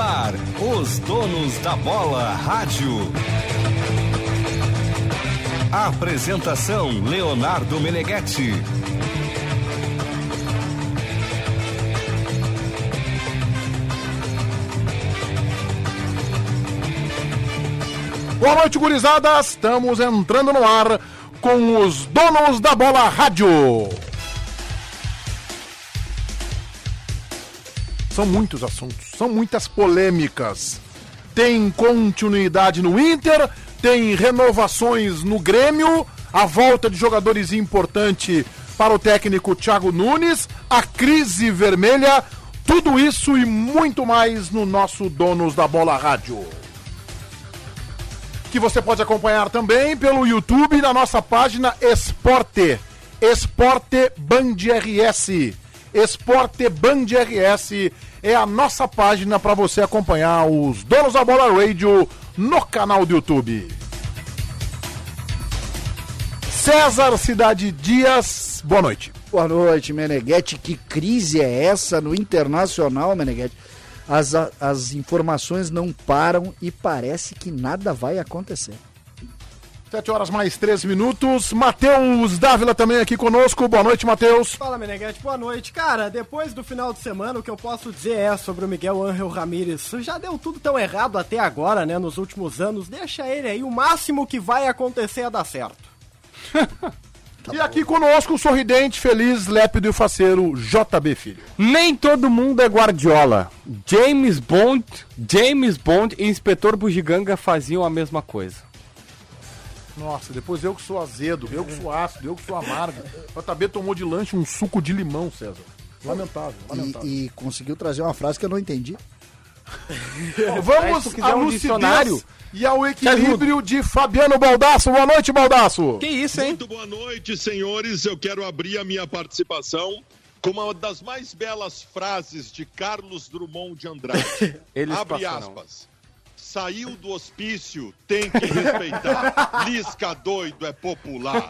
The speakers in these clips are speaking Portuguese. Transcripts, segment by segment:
ar, os donos da bola rádio. Apresentação Leonardo Meneghetti. Boa noite, gurizada. Estamos entrando no ar com os donos da bola rádio. São muitos assuntos, são muitas polêmicas. Tem continuidade no Inter, tem renovações no Grêmio, a volta de jogadores importante para o técnico Thiago Nunes, a crise vermelha, tudo isso e muito mais no nosso Donos da Bola Rádio que você pode acompanhar também pelo YouTube na nossa página Esporte. Esporte Band RS. Esporte Band RS é a nossa página para você acompanhar os Donos da Bola Radio no canal do YouTube. César Cidade Dias, boa noite. Boa noite, Meneghetti. Que crise é essa no Internacional, Meneghetti? As, as informações não param e parece que nada vai acontecer. 7 horas mais 13 minutos. Matheus Dávila também aqui conosco. Boa noite, Matheus. Fala, Meneghete. Boa noite. Cara, depois do final de semana, o que eu posso dizer é sobre o Miguel Ángel Ramírez. Já deu tudo tão errado até agora, né, nos últimos anos. Deixa ele aí. O máximo que vai acontecer é dar certo. Tá e bom. aqui conosco o sorridente, feliz, lépido e faceiro JB Filho. Nem todo mundo é Guardiola. James Bond, James Bond e Inspetor Bugiganga faziam a mesma coisa. Nossa, depois eu que sou azedo, eu que sou ácido, eu que sou amargo. O JB tomou de lanche um suco de limão, César. Lamentável, lamentável. E, e conseguiu trazer uma frase que eu não entendi. Vamos ao um dicionário e ao equilíbrio de Fabiano Baldasso. Boa noite, Baldasso. Que isso, hein? Muito boa noite, senhores. Eu quero abrir a minha participação com uma das mais belas frases de Carlos Drummond de Andrade. Eles Abre aspas. Saiu do hospício, tem que respeitar. Lisca doido é popular.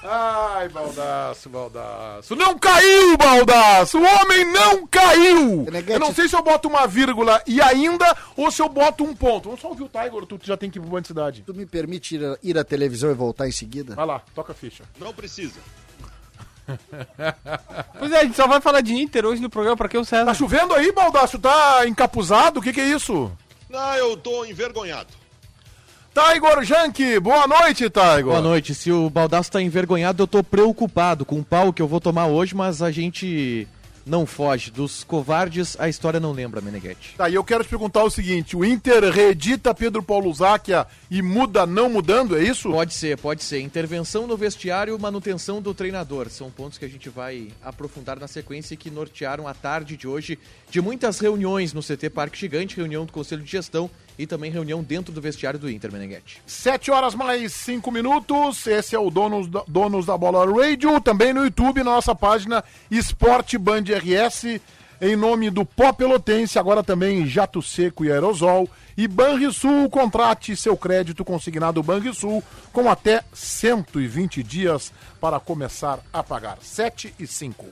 Ai, Baldaço, Baldaço. Não caiu, Baldaço! O homem não caiu! Eu não sei se eu boto uma vírgula e ainda ou se eu boto um ponto. Vamos só ouvir o Tiger, tu já tem que ir pro de cidade. Tu me permite ir, ir à televisão e voltar em seguida? Vai lá, toca a ficha. Não precisa. pois é, a gente só vai falar de Inter hoje no programa, pra que o César? Tá chovendo aí, Baldaço? Tá encapuzado? O que que é isso? Não, eu tô envergonhado. Tiger Jank, boa noite, Tiger. Boa noite. Se o Baldaço tá envergonhado, eu tô preocupado com o pau que eu vou tomar hoje, mas a gente não foge. Dos covardes, a história não lembra, Meneghetti. Tá, e eu quero te perguntar o seguinte: o Inter reedita Pedro Paulo Záquia e muda não mudando, é isso? Pode ser, pode ser. Intervenção no vestiário, manutenção do treinador. São pontos que a gente vai aprofundar na sequência e que nortearam a tarde de hoje de muitas reuniões no CT Parque Gigante, reunião do Conselho de Gestão e também reunião dentro do vestiário do Inter, Meneghetti. Sete horas mais cinco minutos. Esse é o Donos da, Donos da Bola Radio, também no YouTube, na nossa página Esporte Band RS, em nome do Pó Pelotense, agora também Jato Seco e Aerosol. E Banrisul, contrate seu crédito consignado Banrisul com até 120 dias para começar a pagar. 7 e 5.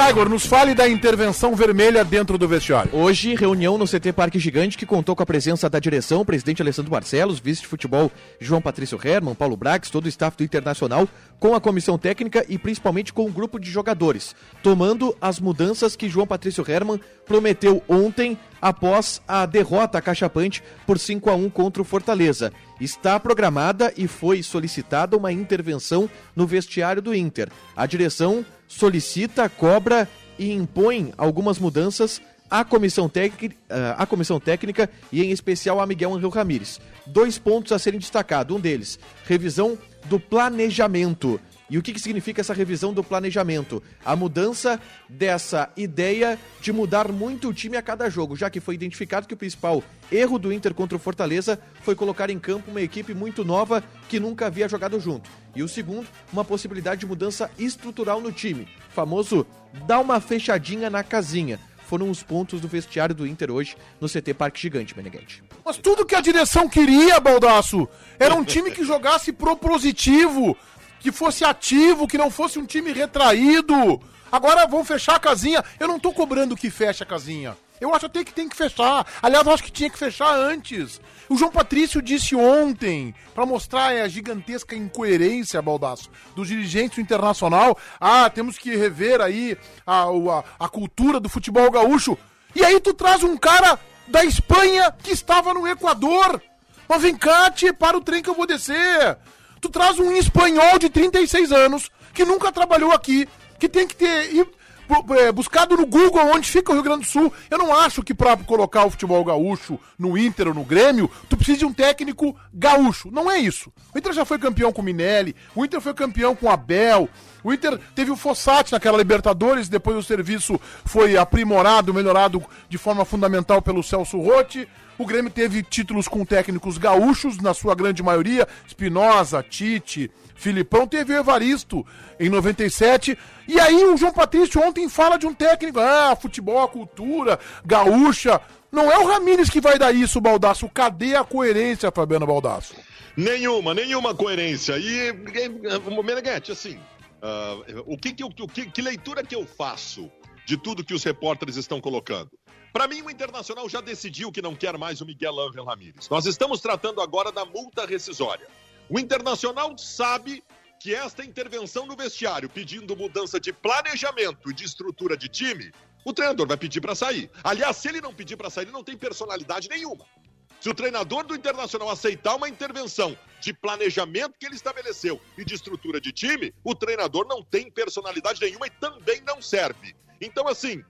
Tiger, nos fale da intervenção vermelha dentro do vestiário. Hoje, reunião no CT Parque Gigante que contou com a presença da direção, presidente Alessandro Barcelos, vice de futebol João Patrício Herman, Paulo Brax, todo o staff do Internacional, com a comissão técnica e principalmente com o um grupo de jogadores, tomando as mudanças que João Patrício Herman prometeu ontem após a derrota cachapante por 5 a 1 contra o Fortaleza. Está programada e foi solicitada uma intervenção no vestiário do Inter. A direção solicita, cobra e impõe algumas mudanças à comissão, à comissão técnica e em especial a Miguel Angel Ramírez. Dois pontos a serem destacados. Um deles, revisão do planejamento. E o que, que significa essa revisão do planejamento? A mudança dessa ideia de mudar muito o time a cada jogo, já que foi identificado que o principal erro do Inter contra o Fortaleza foi colocar em campo uma equipe muito nova que nunca havia jogado junto. E o segundo, uma possibilidade de mudança estrutural no time. Famoso dar uma fechadinha na casinha foram os pontos do vestiário do Inter hoje no CT Parque Gigante, Meneghete. Mas tudo que a direção queria, Baldaço, era um time que jogasse propositivo, que fosse ativo, que não fosse um time retraído. Agora vão fechar a casinha. Eu não tô cobrando que feche a casinha. Eu acho até que tem que fechar. Aliás, eu acho que tinha que fechar antes. O João Patrício disse ontem, pra mostrar a gigantesca incoerência, Baldaço, dos dirigentes do Internacional. Ah, temos que rever aí a, a, a cultura do futebol gaúcho. E aí tu traz um cara da Espanha que estava no Equador. Mas vem cá, para o trem que eu vou descer. Tu traz um espanhol de 36 anos, que nunca trabalhou aqui, que tem que ter é, buscado no Google onde fica o Rio Grande do Sul. Eu não acho que pra colocar o futebol gaúcho no Inter ou no Grêmio, tu precisa de um técnico gaúcho. Não é isso. O Inter já foi campeão com o Minelli, o Inter foi campeão com o Abel, o Inter teve o Fossati naquela Libertadores, depois o serviço foi aprimorado, melhorado de forma fundamental pelo Celso Rotti. O Grêmio teve títulos com técnicos gaúchos, na sua grande maioria, Espinosa, Tite, Filipão, teve o Evaristo em 97. E aí o João Patrício ontem fala de um técnico, ah, futebol, cultura, gaúcha. Não é o Ramires que vai dar isso, Baldaço. Cadê a coerência, Fabiano Baldaço? Nenhuma, nenhuma coerência. E, Meneghete, assim, ah, o que, que, o que, que leitura que eu faço de tudo que os repórteres estão colocando? Para mim, o Internacional já decidiu que não quer mais o Miguel Ángel Ramírez. Nós estamos tratando agora da multa rescisória. O Internacional sabe que esta intervenção no vestiário, pedindo mudança de planejamento e de estrutura de time, o treinador vai pedir para sair. Aliás, se ele não pedir para sair, ele não tem personalidade nenhuma. Se o treinador do Internacional aceitar uma intervenção de planejamento que ele estabeleceu e de estrutura de time, o treinador não tem personalidade nenhuma e também não serve. Então, assim,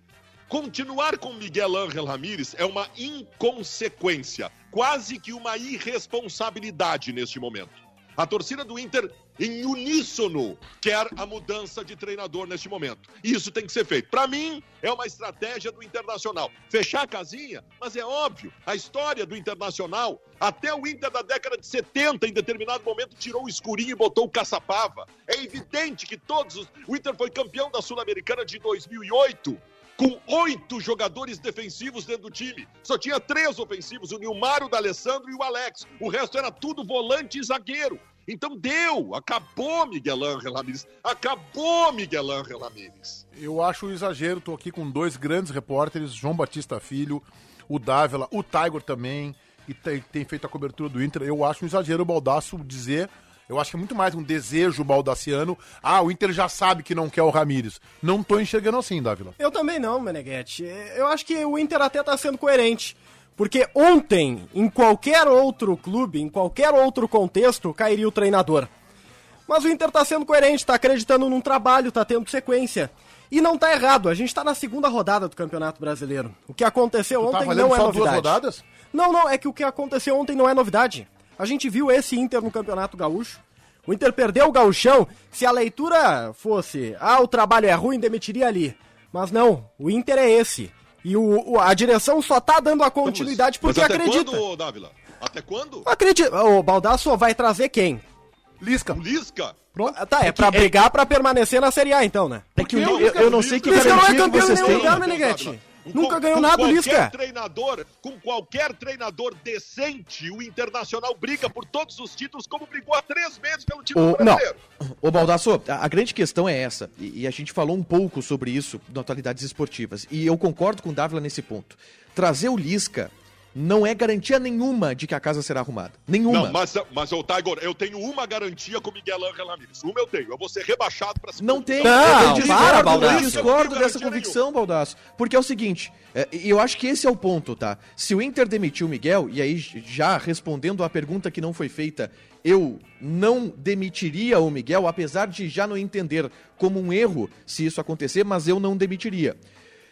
continuar com Miguel Ángel Ramírez é uma inconsequência, quase que uma irresponsabilidade neste momento. A torcida do Inter, em uníssono, quer a mudança de treinador neste momento. E isso tem que ser feito. Para mim, é uma estratégia do Internacional. Fechar a casinha, mas é óbvio, a história do Internacional, até o Inter da década de 70, em determinado momento, tirou o escurinho e botou o caçapava. É evidente que todos os. O Inter foi campeão da Sul-Americana de 2008 com oito jogadores defensivos dentro do time. Só tinha três ofensivos, o Nilmar, o D'Alessandro e o Alex. O resto era tudo volante e zagueiro. Então deu, acabou Miguel Ángel Ramírez. Acabou Miguel Ángel Ramírez. Eu acho um exagero, tô aqui com dois grandes repórteres, João Batista Filho, o Dávila, o Tiger também, e tem, tem feito a cobertura do Inter. Eu acho um exagero o Baldaço dizer, eu acho que é muito mais um desejo baldaciano. Ah, o Inter já sabe que não quer o Ramires. Não tô enxergando assim, Dávila. Eu também não, Meneghetti. Eu acho que o Inter até tá sendo coerente. Porque ontem, em qualquer outro clube, em qualquer outro contexto, cairia o treinador. Mas o Inter tá sendo coerente, tá acreditando num trabalho, tá tendo sequência. E não tá errado, a gente tá na segunda rodada do Campeonato Brasileiro. O que aconteceu tá ontem valendo não é só novidade. duas rodadas? Não, não, é que o que aconteceu ontem não é novidade. A gente viu esse Inter no Campeonato Gaúcho. O Inter perdeu o gauchão. Se a leitura fosse, ah, o trabalho é ruim, demitiria ali. Mas não, o Inter é esse. E o, o- a direção só tá dando a continuidade Mas porque até acredita. quando, Dávila? Até quando? Acredita. O Baldasso vai trazer quem? Lisca. O Lisca? Ah, Tá, é pra brigar pra permanecer na Série A então, né? É que eu, o eu não sei que Lisca não é campeão em nenhum Meneghetti. Com- Nunca ganhou com nada, qualquer Lisca. treinador, com qualquer treinador decente, o Internacional briga por todos os títulos, como brigou há três meses pelo título O- não. brasileiro. Ô Baldasso, a, a grande questão é essa, e, e a gente falou um pouco sobre isso no Atualidades Esportivas, e eu concordo com o Dávila nesse ponto. Trazer o Lisca não é garantia nenhuma de que a casa será arrumada. Nenhuma. Não, mas, mas ô, Tiger, eu tenho uma garantia com o Miguel Ángel Ramírez. Uma eu tenho, eu vou ser rebaixado pra segunda Não tem. Não, eu discordo, para, eu Baldasso. discordo Eu não tenho dessa convicção, Baldasso. Porque é o seguinte, é, eu acho que esse é o ponto, tá? Se o Inter demitiu o Miguel, e aí já respondendo à pergunta que não foi feita, eu não demitiria o Miguel, apesar de já não entender como um erro se isso acontecer, mas eu não demitiria.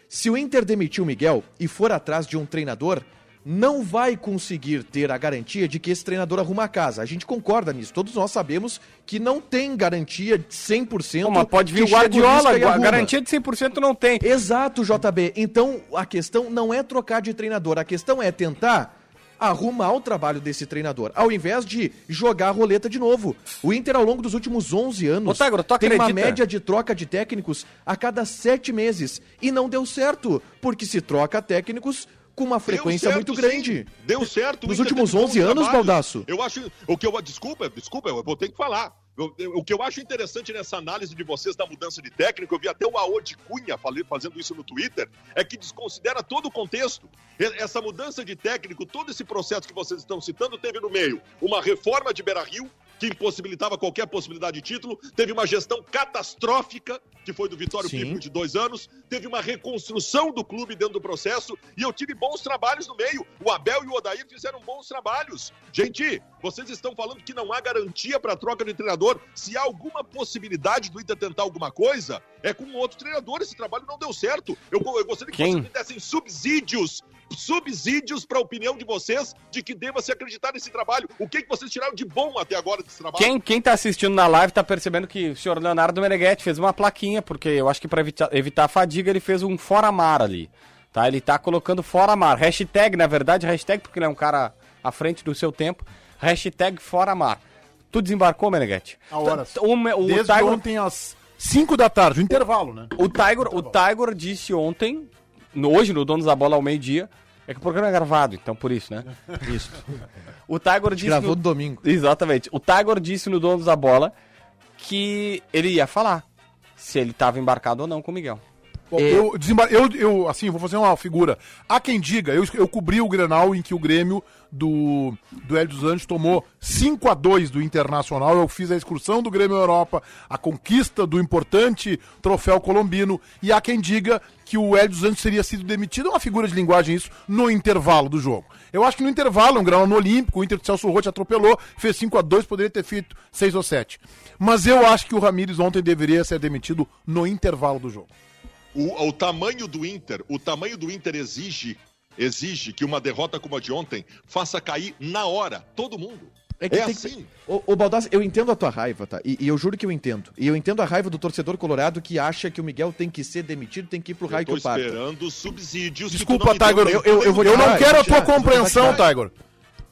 Se o Inter demitir o Miguel e for atrás de um treinador, não vai conseguir ter a garantia de que esse treinador arruma a casa. A gente concorda nisso. Todos nós sabemos que não tem garantia de 100%. Pô, mas pode vir o Guardiola, a garantia de 100% não tem. Exato, JB. Então, a questão não é trocar de treinador, a questão é tentar arrumar o trabalho desse treinador, ao invés de jogar a roleta de novo. O Inter, ao longo dos últimos 11 anos, Ô, Tagro, tu tem uma média de troca de técnicos a cada sete meses. E não deu certo, porque se troca técnicos com uma frequência Deu muito certo, grande. sim. Deu certo. Nos Inter últimos teve bons 11 anos, trabalhos. Baldasso. Eu acho. O que eu. Desculpa, desculpa, eu vou ter que falar. eu- eu- o que eu acho interessante nessa análise de vocês da mudança de técnico, eu vi até o Aode Cunha falei- fazendo isso no Twitter, é que desconsidera todo o contexto. Essa mudança de técnico, todo esse processo que vocês estão citando, teve no meio uma reforma de Beira Rio, que impossibilitava qualquer possibilidade de título, teve uma gestão catastrófica, que foi do Vitório Sim. Pipo de dois anos, teve uma reconstrução do clube dentro do processo, e eu tive bons trabalhos no meio. O Abel e o Odair fizeram bons trabalhos. Gente, vocês estão falando que não há garantia para troca de treinador. Se há alguma possibilidade do Inter tentar alguma coisa, é com outro treinador. Esse trabalho não deu certo. Eu, eu gostaria que Quem? vocês me dessem subsídios subsídios para a opinião de vocês de que deva se acreditar nesse trabalho. O que, que vocês tiraram de bom até agora desse trabalho? Quem, quem tá assistindo na live tá percebendo que o senhor Leonardo Meneghetti fez uma plaquinha, porque eu acho que pra evitar, evitar a fadiga ele fez um fora mar ali. Tá? Ele tá colocando fora mar. Hashtag, na verdade, hashtag, porque ele é um cara à frente do seu tempo. Hashtag fora mar. Tu desembarcou, Meneghetti? A horas. O, o, Desde Tiger, ontem às 5 da tarde, o intervalo, né? o, Tiger, o Tiger disse ontem, no- hoje no Donos da Bola ao meio-dia, é que o programa é gravado, então por isso, né? Isso. O Tiger disse. Gravou no- domingo. Exatamente. O Tiger disse no Donos da Bola que ele ia falar se ele estava embarcado ou não com o Miguel. Bom, É. eu, eu, eu, assim, vou fazer uma figura. Há quem diga, eu, eu cobri o Grenal em que o Grêmio do, do Hélio dos Anjos tomou 5 a 2 do Internacional. Eu fiz a excursão do Grêmio Europa, a conquista do importante troféu colombino. E há quem diga que o Hélio dos Anjos teria sido demitido, é uma figura de linguagem isso, no intervalo do jogo. Eu acho que no intervalo, um Grenal no Olímpico, o Inter de Celso Rotti atropelou, fez 5 a 2 poderia ter feito 6 ou 7. Mas eu acho que o Ramires ontem deveria ser demitido no intervalo do jogo. O, o tamanho do Inter, o tamanho do Inter exige, exige que uma derrota como a de ontem faça cair na hora todo mundo. É É, que tem assim. Ô, ô Baldassi, eu entendo a tua raiva, tá? E, e eu juro que eu entendo. E eu entendo a raiva do torcedor colorado que acha que o Miguel tem que ser demitido, tem que ir pro raio Eu que o parta. esperando subsídios. que Desculpa, Tiger. Eu, eu, eu, de não quero eu a tua eu compreensão. Tiger.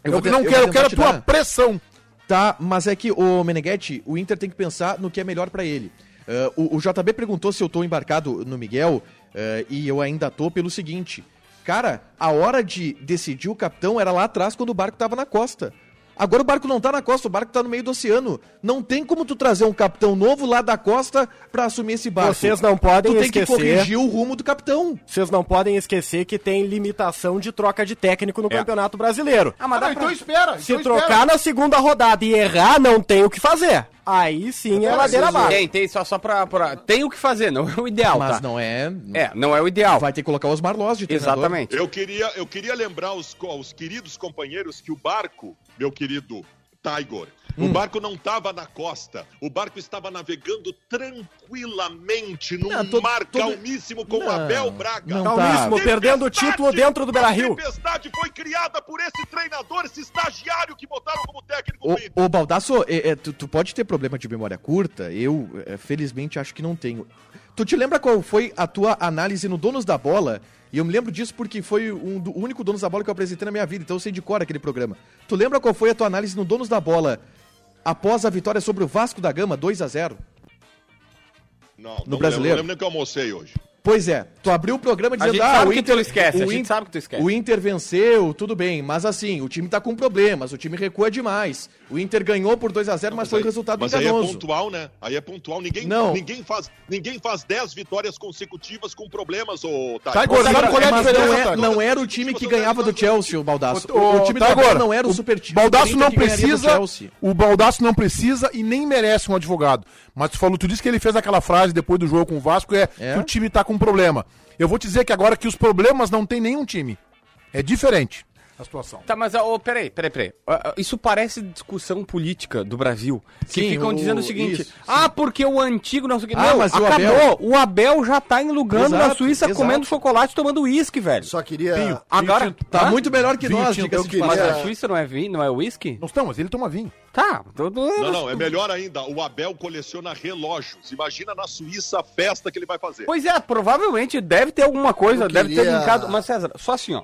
Eu, te- não eu quero, eu quero a tua pressão. Tá, mas é que o Meneghetti, o Inter tem que pensar no que é melhor pra ele. Ah, o, o JB perguntou se eu tô embarcado no Miguel, ah, e eu ainda tô pelo seguinte. Cara, a hora de decidir o capitão era lá atrás quando o barco tava na costa. Agora o barco não tá na costa, o barco tá no meio do oceano. Não tem como tu trazer um capitão novo lá da costa pra assumir esse barco. Vocês não podem Tu tem esquecer- que corrigir o rumo do capitão. Vocês não podem esquecer que tem limitação de troca de técnico no Campeonato Brasileiro. Ah, mas Ah, então espera. Se então trocar espera. na segunda rodada e errar, não tem o que fazer. Aí sim é ladeira abaixo. Tem, tem, só, só pra, pra- Tem o que fazer, não é o ideal, Mas tá? não é. É, não é o ideal. Vai ter que colocar os Marlós de treinador. Exatamente. Eu queria, eu queria lembrar aos, co- aos queridos companheiros que o barco, meu querido Tiger, Hum. o barco não estava na costa, o barco estava navegando tranquilamente num Não, todo- mar todo- calmíssimo com Não, Abel Braga. não Calmíssimo, tá. perdendo o título dentro do Beira-Rio. A tempestade foi criada por esse treinador, esse estagiário que botaram como técnico Ô, ô Baldasso, é, é, tu, tu pode ter problema de memória curta, eu é, felizmente acho que não tenho. Tu te lembra qual foi a tua análise no Donos da Bola? E eu me lembro disso porque foi um do- o único Donos da Bola que eu apresentei na minha vida, então eu sei de cor aquele programa. Tu lembra qual foi a tua análise no Donos da Bola após a vitória sobre o Vasco da Gama, 2 a 0 Não, no não brasileiro? Lembro, não lembro nem que eu almocei hoje. Pois é, tu abriu o programa A dizendo, gente ah, sabe o que Inter... tu esquece, a o gente sabe que tu esquece. O Inter venceu, tudo bem, mas assim, o time tá com problemas, o time recua demais. O Inter ganhou por 2 a 0 mas foi um aí- resultado mas aí é enganoso. pontual, né? Aí é pontual. Ninguém, Não. ninguém, faz, ninguém faz 10 vitórias consecutivas com problemas, ô Tá, Tiger. Gordão, Sabe qual é a mas diferença, não, é- não era o time que ganhava do Chelsea, o Baldaço. O, O, time do Tiger, Abel não era o, super time. Baldaço Inter não do precisa. O Baldaço não precisa e nem merece um advogado. Mas tu falou, tu disse que ele fez aquela frase depois do jogo com o Vasco, é, É? que o time tá com problema. Eu vou te dizer que agora que os problemas não tem nenhum time. É diferente a situação. Tá, mas ô, peraí, peraí, peraí. Ah, ah, Isso parece discussão política do Brasil. Que Sim, ficam o- dizendo o seguinte: isso, ah, porque o antigo não sei o que. Ah, não, mas e o acabou. Abel? O Abel já tá enlugando na Exato, Suíça exato. comendo chocolate e tomando uísque, velho. Só queria. Agora. Tá muito melhor que Vinho nós, de queria- Mas a Suíça não é vinho, não é uísque? Não estão, mas ele toma vinho. Tá. tô- tô- Não, não, é melhor ainda. O Abel coleciona relógios. Imagina na Suíça a festa que ele vai fazer. Pois é, provavelmente deve ter alguma coisa, Eu deve ter linkado. Mas César, só assim, ó.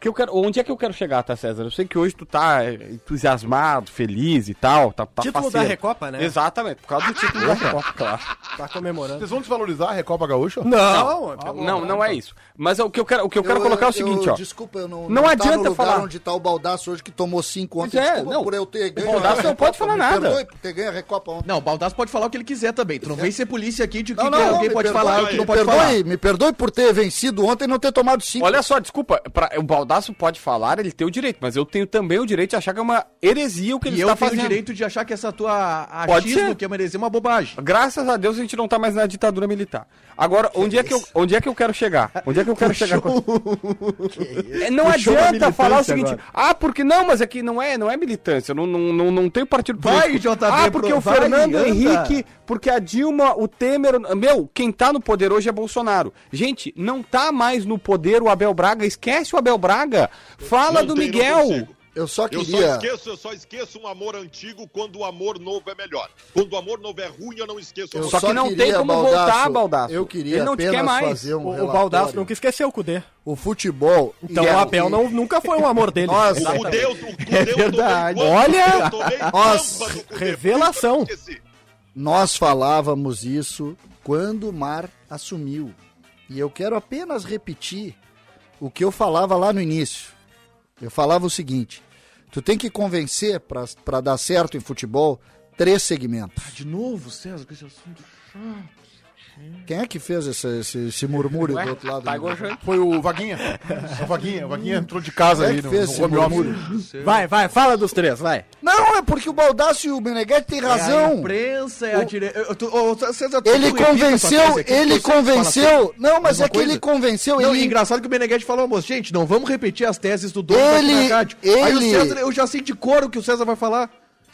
Que eu quero, onde é que eu quero chegar, tá, César? Eu sei que hoje tu tá é, entusiasmado, feliz e tal. Tá, tá Título faceiro. da Recopa, né? Exatamente, por causa do título da Recopa, claro. Tá comemorando. Vocês vão desvalorizar a Recopa Gaúcha? Não, Não, não é isso. Mas o que eu quero, o que eu quero colocar é o seguinte, ó. Desculpa, eu não, Não tá adianta no lugar falar. onde tá o Baldaço hoje que tomou cinco ontem. É, desculpa não. por eu ter ganho. Baldasso a não pode falar nada. Perdoe por ter ganho a Recopa ontem. Não, o Baldasso pode falar o que ele quiser também. Tu não vem ser polícia aqui de que, Não, que não, não, alguém pode falar o que me não pode perdoe, falar. Me perdoe por ter vencido ontem e não ter tomado cinco. Olha só, desculpa, o Baldaço pode falar, ele tem o direito, mas eu tenho também o direito de achar que é uma heresia o que ele E eu está tenho fazendo. o direito de achar que essa tua achismo, que é merecer uma bobagem. Graças a Deus a gente não tá mais na ditadura militar. Agora, onde é que eu, onde é que eu quero chegar? Onde é que eu quero chegar? Com... É, não Puxou adianta falar o seguinte, agora. ah, porque não, mas é que não é, não é militância, não, não, não, não tem partido Vai, político. JB, Ah, porque pro- o vai, Fernando anda. Henrique, porque a Dilma, o Temer, meu, quem tá no poder hoje é Bolsonaro. Gente, não tá mais no poder o Abel Braga, esquece o Abel Braga. Fala Não do Miguel. Eu só Eu só, queria. esqueço, eu só esqueço um amor antigo quando o amor novo é melhor. Quando o amor novo é ruim, eu não esqueço. o Eu amor Só que não queria, tem como voltar, Baldasso. Eu queria Ele não te quer mais. fazer um O, o relatório. Baldasso nunca esqueceu o Cudê. O futebol... Então o Abel e- não, nunca foi um amor dele. Nossa, O Cudeu, o Cudeu É verdade. tomei? Olha! Eu tomei Nossa, Cudê. revelação. Nós falávamos isso quando o Mar assumiu. E eu quero apenas repetir o que eu falava lá no início. Eu falava o seguinte: tu tem que convencer para dar certo em futebol três segmentos. De novo, César, com esse assunto chato. Quem é que fez esse, esse, esse murmúrio do outro lado? Tá. Foi o Vaguinha. O Vaguinha. O Vaguinha entrou de casa Quem é aí que no, fez no home murmúrio? office. Vai, vai, fala dos três, vai. Não, é porque o Baldasso e o Meneghetti têm É a razão. imprensa, é a direita. Ele a convenceu, ele convenceu. Não, mas é que ele convenceu. Não, ele e engraçado que o Meneghetti falou, moço, gente, não vamos repetir as teses do dono Ele- rádio. Aí o ele- César, eu já sei de cor o que o César vai falar.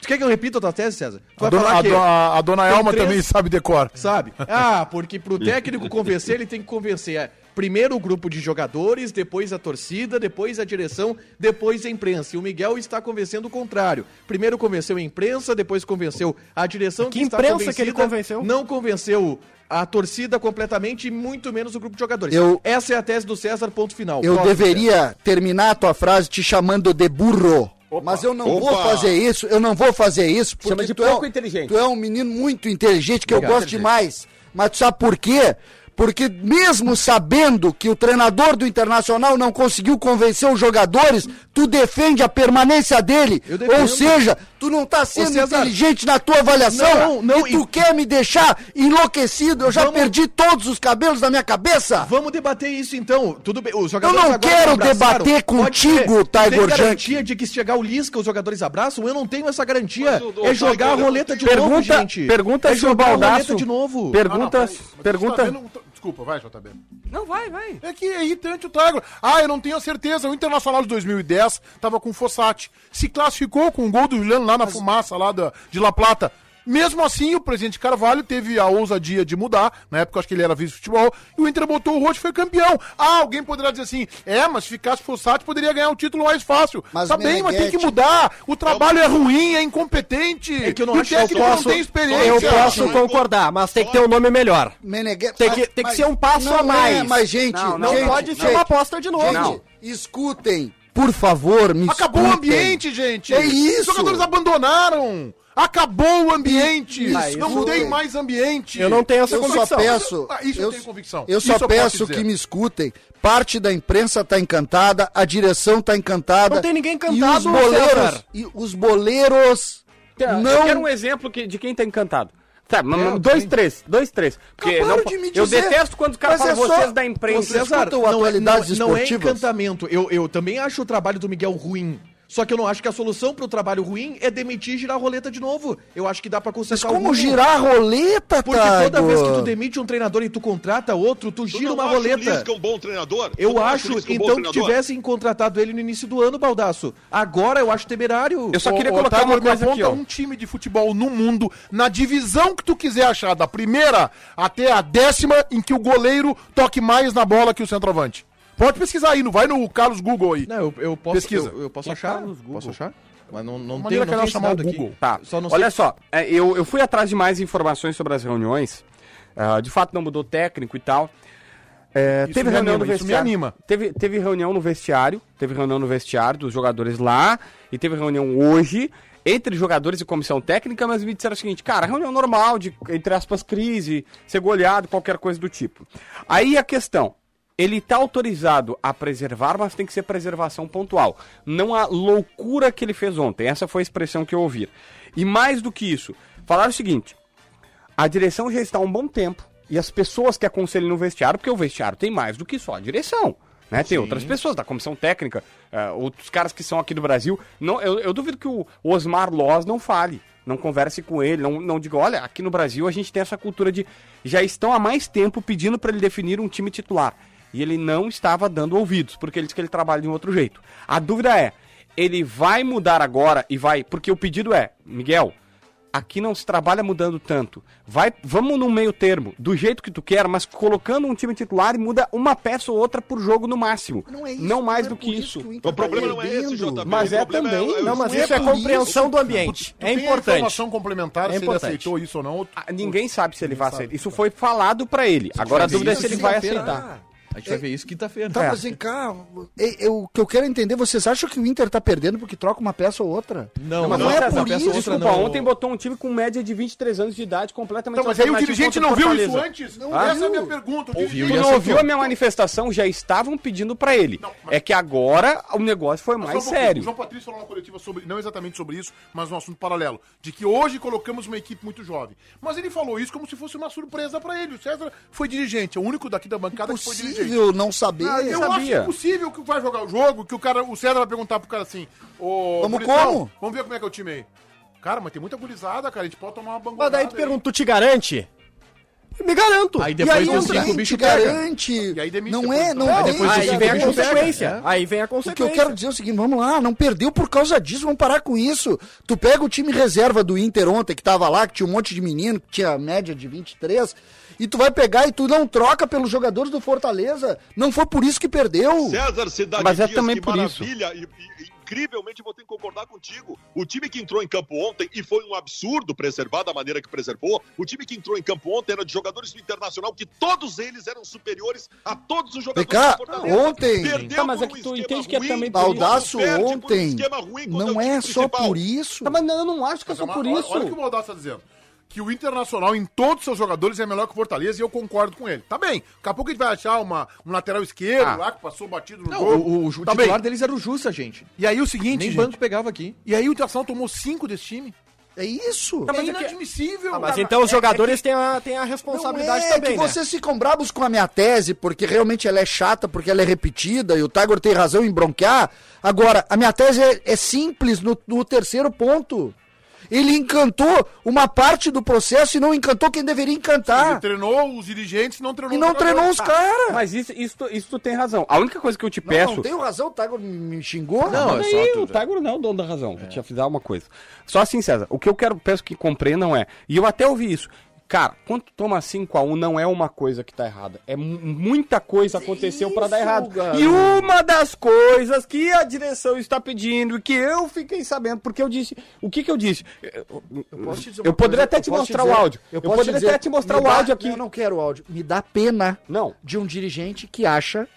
Tu quer que eu repita a tua tese, César? Tu A vai dona, falar a, que... do- a- a dona Elma três- também sabe decor. Sabe? Ah, porque pro técnico convencer, ele tem que convencer é, primeiro o grupo de jogadores, depois a torcida, depois a direção, depois a imprensa. E o Miguel está convencendo o contrário. Primeiro convenceu a imprensa, depois convenceu a direção Que imprensa que ele convenceu? Não convenceu a torcida completamente e muito menos o grupo de jogadores. Eu- Essa é a tese do César, ponto final. Eu Próximo, deveria terminar a tua frase te chamando de burro. Mas eu não vou Opa. fazer isso, eu não vou fazer isso, porque Chama de tu, é, pouco um- inteligente. tu é um menino muito inteligente, que eu Obrigado, gosto demais. Mas tu sabe por quê? Porque mesmo sabendo que o treinador do Internacional não conseguiu convencer os jogadores, tu defende a permanência dele. Eu. Ou seja, tu não tá sendo César, inteligente na tua avaliação não, não, e tu e- quer me deixar enlouquecido. Eu já Vamos- perdi todos os cabelos da minha cabeça. Vamos debater isso então. Tudo bem. Os Eu jogadores não agora quero debater contigo. Tiger Tem Junk. garantia de que se chegar o Lisca, os jogadores abraçam? Eu não tenho essa garantia. Mas é jogar a roleta eu de tenho- novo, Pergunta, gente. pergunta é se o Baldasso... de novo. Pergunta, pergunta... tá vendo- Desculpa, vai, JB. Não, vai, vai. É que é irritante o Tiger. Ah, eu não tenho a certeza. O Internacional de 2010 tava com o Fossati. Se classificou com o gol do Juliano lá na fumaça, lá da, de La Plata. Mesmo assim, o presidente Carvalho teve a ousadia de mudar. Na época, eu acho que ele era vice-futebol. E o Inter botou o Rocha e foi campeão. Ah, alguém poderá dizer assim: é, mas se ficasse Fossati, poderia ganhar o título mais fácil. Mas, tá bem, mas tem que mudar. O trabalho é ruim, é incompetente. É que eu não o acho que eu técnico não posso- tem experiência. Eu posso mas- concordar, mas tem que ter um nome melhor. Meneghetti, Tem que- tem que ser um passo não a mais. É, mas, gente, Não, Não gente, pode ser uma aposta de novo. gente, Não. escutem, por favor, me Acabou o escutem. ambiente, gente. É isso. Os jogadores abandonaram. Acabou o ambiente. Ah, isso não tem. tem mais ambiente. Eu não tenho essa Eu só convicção. peço, Ah, isso eu eu, tenho convicção. eu Isso só eu posso peço dizer. que me escutem. Parte da imprensa tá encantada, a direção tá encantada. Não tem ninguém E encantado, os boleiros, e os boleiros Eu não quero um exemplo que- de quem tá encantado. Tá, eu dois, também. três. Dois, três. Porque não- de me eu dizer. detesto quando os caras Mas falam é só- vocês da imprensa. César, escutam não é, atualidades não, não é encantamento. Eu, eu também acho o trabalho do Miguel ruim. Só que eu não acho que a solução pro trabalho ruim é demitir e girar a roleta de novo. Eu acho que dá pra Mas consertar o como girar a roleta, Porque toda vez que tu demite um treinador e tu contrata outro, tu Tu gira não uma acha o roleta. Lisca um bom treinador? Eu o acho, Lisca um bom então, que tivessem contratado ele no início do ano, Baldaço. Agora eu acho temerário. Eu só queria ô, colocar uma coisa aqui, ó. um time de futebol no mundo, na divisão que tu quiser achar, da primeira até a décima, em que o goleiro toque mais na bola que o centroavante. Pode pesquisar aí, não vai no Carlos Google aí. Não, eu, eu posso, Pesquisa. Eu, eu posso Quem achar, nos Google? posso achar. Mas não, não tem, não tem chamar o assinado aqui. Google. Tá, Só não sei- olha só, é, eu, eu fui atrás de mais informações sobre as reuniões. ah, de fato, não mudou técnico e tal. É, Isso teve me reunião anima, no isso me vestiário. anima. Teve, teve reunião no vestiário, teve reunião no vestiário dos jogadores lá, e teve reunião hoje entre jogadores e comissão técnica, mas me disseram o seguinte, cara, reunião normal, de, entre aspas, crise, ser goleado, qualquer coisa do tipo. Aí a questão, ele tá autorizado a preservar, mas tem que ser preservação pontual. Não a loucura que ele fez ontem, essa foi a expressão que eu ouvi. E mais do que isso, falaram o seguinte, a direção já está há um bom tempo. E as pessoas que aconselham no vestiário, porque o vestiário tem mais do que só a direção. Né? Tem outras pessoas da comissão técnica, eh, outros caras que são aqui do Brasil. Não, eu, eu duvido que o Osmar Loz não fale, não converse com ele, não, não diga, olha, aqui no Brasil a gente tem essa cultura de. Já estão há mais tempo pedindo para ele definir um time titular. E ele não estava dando ouvidos, porque ele disse que ele trabalha de um outro jeito. A dúvida é, ele vai mudar agora e vai. Porque o pedido é, Miguel, aqui não se trabalha mudando tanto. Vai, vamos no meio termo, do jeito que tu quer, mas colocando um time titular e muda uma peça ou outra por jogo no máximo. Não, é isso, mais é do que isso o O problema não é esse. JB. Mas é problema também, Não, mas é isso é compreensão isso, do ambiente. Tu É tem a importante. informação complementar É se ele importante. aceitou isso ou não? ou tu- Ah, Ninguém sabe se ele vai aceitar. Isso foi falado pra ele. Agora a dúvida é se ele vai aceitar. A gente vai ver isso quinta-feira. Tá, É. mas vem cá, é o que eu quero entender, vocês acham que o Inter tá perdendo porque troca uma peça ou outra? Não, mas não, não é essa por peça isso. outra Desculpa, não. ontem botou um time com média de 23 anos de idade completamente Então, mas aí o dirigente não viu isso antes? Não Essa viu. é a minha pergunta. Ouviu Tu não não ouviu a minha manifestação? Já estavam pedindo pra ele. É que agora o negócio foi Só um mais pouquinho. O sério. João Patrício falou na coletiva sobre, não exatamente sobre isso, mas um assunto paralelo. De que hoje colocamos uma equipe muito jovem. Mas ele falou isso como se fosse uma surpresa pra ele. O César foi dirigente, é o único daqui da bancada que foi dirigente. Possível não saber. Ah, eu sabia. acho impossível que vai jogar o jogo, que o cara, o César vai perguntar pro cara assim, ô, Vamos como? Vamos ver como é que é o time aí. Cara, mas tem muita gurizada, cara, a gente pode tomar uma banguada. Mas daí tu pergunta, tu te garante? Me garanto. Aí depois e aí, entra- o bicho te pega. garante. E aí demite não é, não Aí é. depois Aí vem a pega. consequência. É. Aí vem a O que eu consequência. quero dizer é o seguinte, vamos lá, não perdeu por causa disso, vamos parar com isso. Tu pega o time reserva do Inter ontem, que tava lá, que tinha um monte de menino, que tinha média de 23, e tu vai pegar e tu não troca pelos jogadores do Fortaleza. Não foi por isso que perdeu. César Cidade Mas é Dias, também que por isso. maravilha. E, e- incrivelmente vou ter que concordar contigo. O time que entrou em campo ontem, e foi um absurdo preservar da maneira que preservou, o time que entrou em campo ontem era de jogadores do Internacional, que todos eles eram superiores a todos os jogadores Vem cá, do Fortaleza. ontem- Perdeu Tá, mas é um que tu entende que é também por isso. Baldaço um ontem quando não é é só por isso. Tá, mas eu não acho que é só é uma- por isso. Olha o que o Baldassi tá dizendo. Que o Internacional, em todos os seus jogadores, é melhor que o Fortaleza e eu concordo com ele. Tá bem. Daqui a pouco a gente vai achar uma, um lateral esquerdo Ah. lá que passou batido no Não, jogo. o, o, o tá titular bem. deles era o Jussa, gente. E aí o seguinte, Nem gente, banco pegava aqui. e aí o Internacional tomou cinco desse time. É isso. é inadmissível. Ah, mas cara. então os É- jogadores têm, a, têm a Não responsabilidade é também, que né? vocês ficam bravos com a minha tese, porque realmente ela é chata, porque ela é repetida, e o Tiger tem razão em bronquear. Agora, a minha tese é, é simples no, no terceiro ponto. Ele encantou uma parte do processo e não encantou quem deveria Ele encantar. treinou os dirigentes e não treinou E não treinou os caras. Mas isso, isso, tu- isso tu tem razão. A única coisa que eu te Não, peço. não tenho razão, o Tiger me xingou. Não, Mas é só aí, tudo. o Tiger não é o dono da razão. Vou te avisar uma coisa. Só assim, César, o que eu quero, peço que compreendam é, e eu até ouvi isso, cara, quando tu toma 5x1 não é uma coisa que tá errada. É mu- muita coisa aconteceu pra dar errado. garoto. E uma das coisas que a direção está pedindo, e que eu fiquei sabendo, porque eu disse, o que que eu disse? Eu, te eu poderia até te eu mostrar te o áudio. Eu, poderia dizer, até te mostrar o dá- áudio aqui. Eu não quero o áudio. Me dá pena Não. de um dirigente que acha,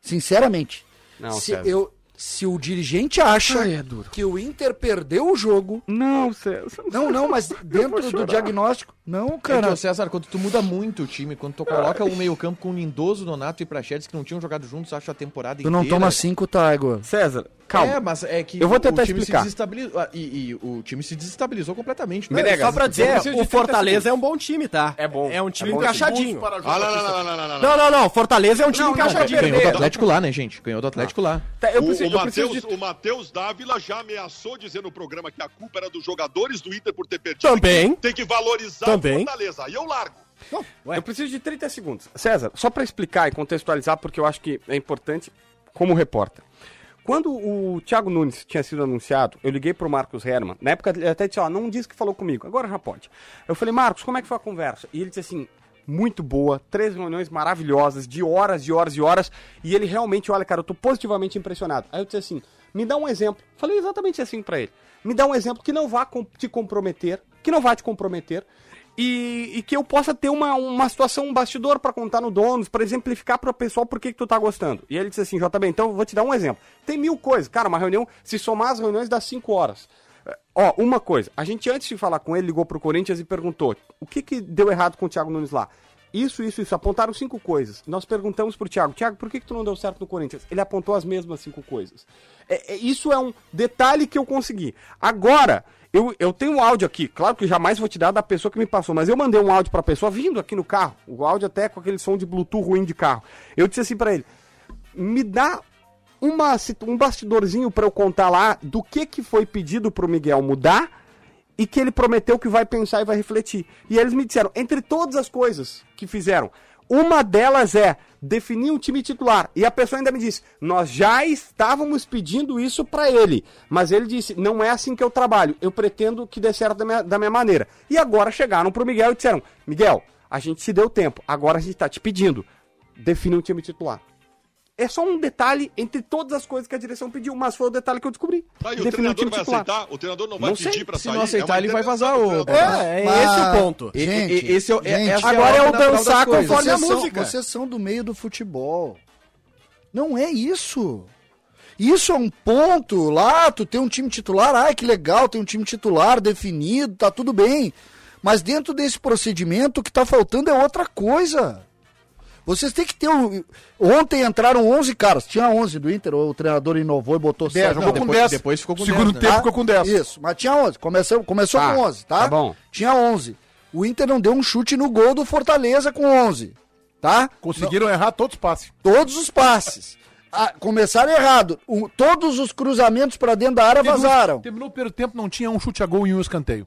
sinceramente, Não, se, eu, se o dirigente acha Ai, é duro. que o Inter perdeu o jogo. Não, César. Não, não, mas dentro do diagnóstico. Não, É que, cara. César, quando tu muda muito o time, quando tu coloca o meio-campo com Lindoso, Donato e Prachedes que não tinham jogado juntos, acho a temporada Tu não inteira. toma cinco, Tiger. César, calma. É, mas é que Eu vou tentar o time explicar. se desestabilizou. ah, E, e o time se desestabilizou completamente. né? Menegas, Só pra dizer, preciso o 30 Fortaleza é um bom time, tá? É bom. É um time É encaixadinho. Para Ah, não, não, não, não, não, não, não. Não, não, não. Fortaleza é um time Não, não, encaixadinho. Ganhou do Atlético lá, né, gente? Ganhou do Atlético lá. Tá, eu O- preciso, o, eu preciso Matheus, de... o Matheus Dávila já ameaçou dizer no programa que a culpa era dos jogadores do Inter por ter perdido. Também. que Tem que valorizar Também. o Fortaleza. Aí eu largo. Eu preciso de 30 segundos. César, só pra explicar e contextualizar, porque eu acho que é importante como repórter. Quando o Thiago Nunes tinha sido anunciado, eu liguei pro Marcos Herman. Na época ele até disse, ó, não disse que falou comigo, agora já pode. Eu falei, Marcos, como é que foi a conversa? E ele disse assim, muito boa, três reuniões maravilhosas, de horas e horas e horas. E ele realmente, olha, cara, eu tô positivamente impressionado. Aí eu disse assim, me dá um exemplo. Falei exatamente assim pra ele. Me dá um exemplo que não vá te comprometer que não vai te comprometer. E, e que eu possa ter uma, uma situação, um bastidor pra contar no donos, pra exemplificar pro pessoal por que, que tu tá gostando. E ele disse assim, JB, então eu vou te dar um exemplo. Tem mil coisas. Cara, uma reunião, se somar as reuniões, dá cinco horas. É, Ó, uma coisa. A gente, antes de falar com ele, ligou pro Corinthians e perguntou: o que que deu errado com o Thiago Nunes lá? Isso, isso, isso. Apontaram cinco coisas. Nós perguntamos pro Thiago: Thiago, por que, que tu não deu certo no Corinthians? Ele apontou as mesmas cinco coisas. É, é- isso é um detalhe que eu consegui. Agora, eu, eu tenho um áudio aqui. Claro que jamais vou te dar da pessoa que me passou, mas eu mandei um áudio pra pessoa vindo aqui no carro. O áudio até com aquele som de Bluetooth ruim de carro. Eu disse assim pra ele: me dá uma, um bastidorzinho pra eu contar lá do que, que foi pedido pro Miguel mudar e que ele prometeu que vai pensar e vai refletir. E eles me disseram, entre todas as coisas que fizeram, uma delas é definir um time titular. E a pessoa ainda me disse, nós já estávamos pedindo isso pra ele. Mas ele disse, não é assim que eu trabalho. Eu pretendo que dê certo da minha, da minha maneira. E agora chegaram pro Miguel e disseram, Miguel, a gente te deu tempo, agora a gente tá te pedindo. Define um time titular. É só um detalhe entre todas as coisas que a direção pediu, mas foi o detalhe que eu descobri. Tá, e o um treinador time vai titular. aceitar? O treinador não vai Não pedir sei. pra Se sair? não aceitar, É ele vai vazar, treinador. É, é Mas- esse o ponto. E- Gente, e- esse é, o- é- gente, essa agora é o dançar conforme a música. vocês são do meio do futebol. Não é isso. Isso é um ponto lá, tu tem um time titular, ai que legal, tem um time titular definido, tá tudo bem. Mas dentro desse procedimento o que tá faltando é outra coisa. Vocês têm que ter um... Ontem entraram 11 caras, tinha 11 do Inter, o treinador inovou e botou 10, sete. jogou Não, com depois- 10. depois ficou com Segundo 10, né? tempo Tá? ficou com 10. Isso, mas tinha 11. Começou, começou Tá, com 11, tá? tá bom. Tinha 11. O Inter não deu um chute no gol do Fortaleza com 11, tá? Conseguiram errar todos os passes. Todos os passes. Ah, começaram errado. O- todos os cruzamentos pra dentro da área vazaram, Terminou o primeiro tempo, não tinha um chute a gol e um escanteio.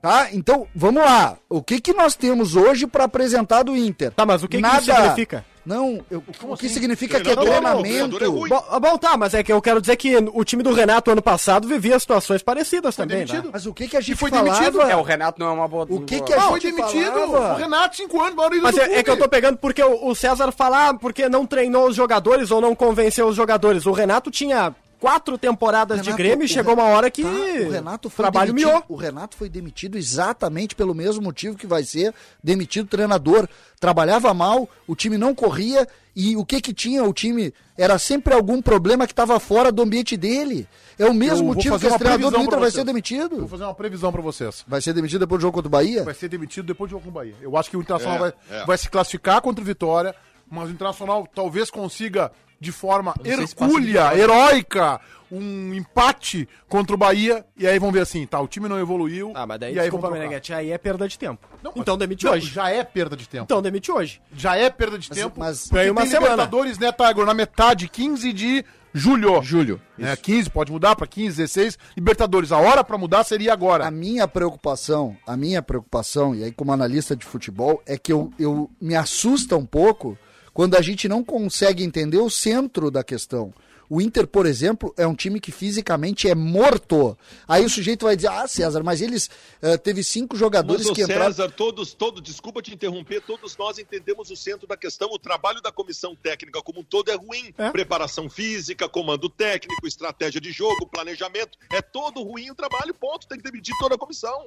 Tá? Então, vamos lá. O que que nós temos hoje pra apresentar do Inter? Tá, mas o que, que isso significa? Não, eu- o que assim? significa que é treinamento. treinador é ruim. Bom, ah, bom, tá, mas é que eu quero dizer que o time do Renato ano passado vivia situações parecidas também, demitido. né? Mas o que que a gente foi falava? demitido? É, o Renato não é uma boa. O que que a Não, gente foi demitido. falava? O Renato, 5 anos, maior ídolo Mas do é, é que eu tô pegando porque o, o César fala ah, porque não treinou os jogadores ou não convenceu os jogadores. O Renato tinha quatro temporadas de Renato- Grêmio e o chegou Re- uma hora que Tá, o Renato foi trabalho demitido, miou. O Renato foi demitido exatamente pelo mesmo motivo que vai ser demitido o treinador. Trabalhava mal, o time não corria e o que que tinha o time era sempre algum problema que estava fora do ambiente dele. É o mesmo vou motivo que esse uma treinador do Inter vai ser Vou demitido. fazer uma previsão pra vocês. Vai ser demitido depois do jogo contra o Bahia? Vai ser demitido depois do jogo com o Bahia. Eu acho que o Internacional É, vai, é. vai se classificar contra o Vitória, mas o Internacional talvez consiga, de forma hercúlea, heróica, um empate contra o Bahia. E aí vão ver assim, tá, o time não evoluiu. Ah, mas daí, e aí desculpa. Meneghete, aí é perda de tempo. Não, então mas- demite não, hoje. Já é perda de tempo. Então demite hoje. Já é perda de Mas- tempo. mas- Tem uma tem semana. Libertadores, né, Tiger? Na metade, 15 de julho. Julho. É, 15, pode mudar pra 15, 16. Libertadores, a hora pra mudar seria agora. A minha preocupação, a minha preocupação, e aí como analista de futebol, é que eu, eu me assusta um pouco quando a gente não consegue entender o centro da questão. O Inter, por exemplo, é um time que fisicamente é morto. Aí o sujeito vai dizer, ah, César, mas eles eh, teve cinco jogadores Mas que entraram. César, todos, todos, desculpa te interromper, todos nós entendemos o centro da questão. O trabalho da comissão técnica como um todo é ruim. É. Preparação física, comando técnico, estratégia de jogo, planejamento. É todo ruim o trabalho, ponto. Tem que demitir toda a comissão.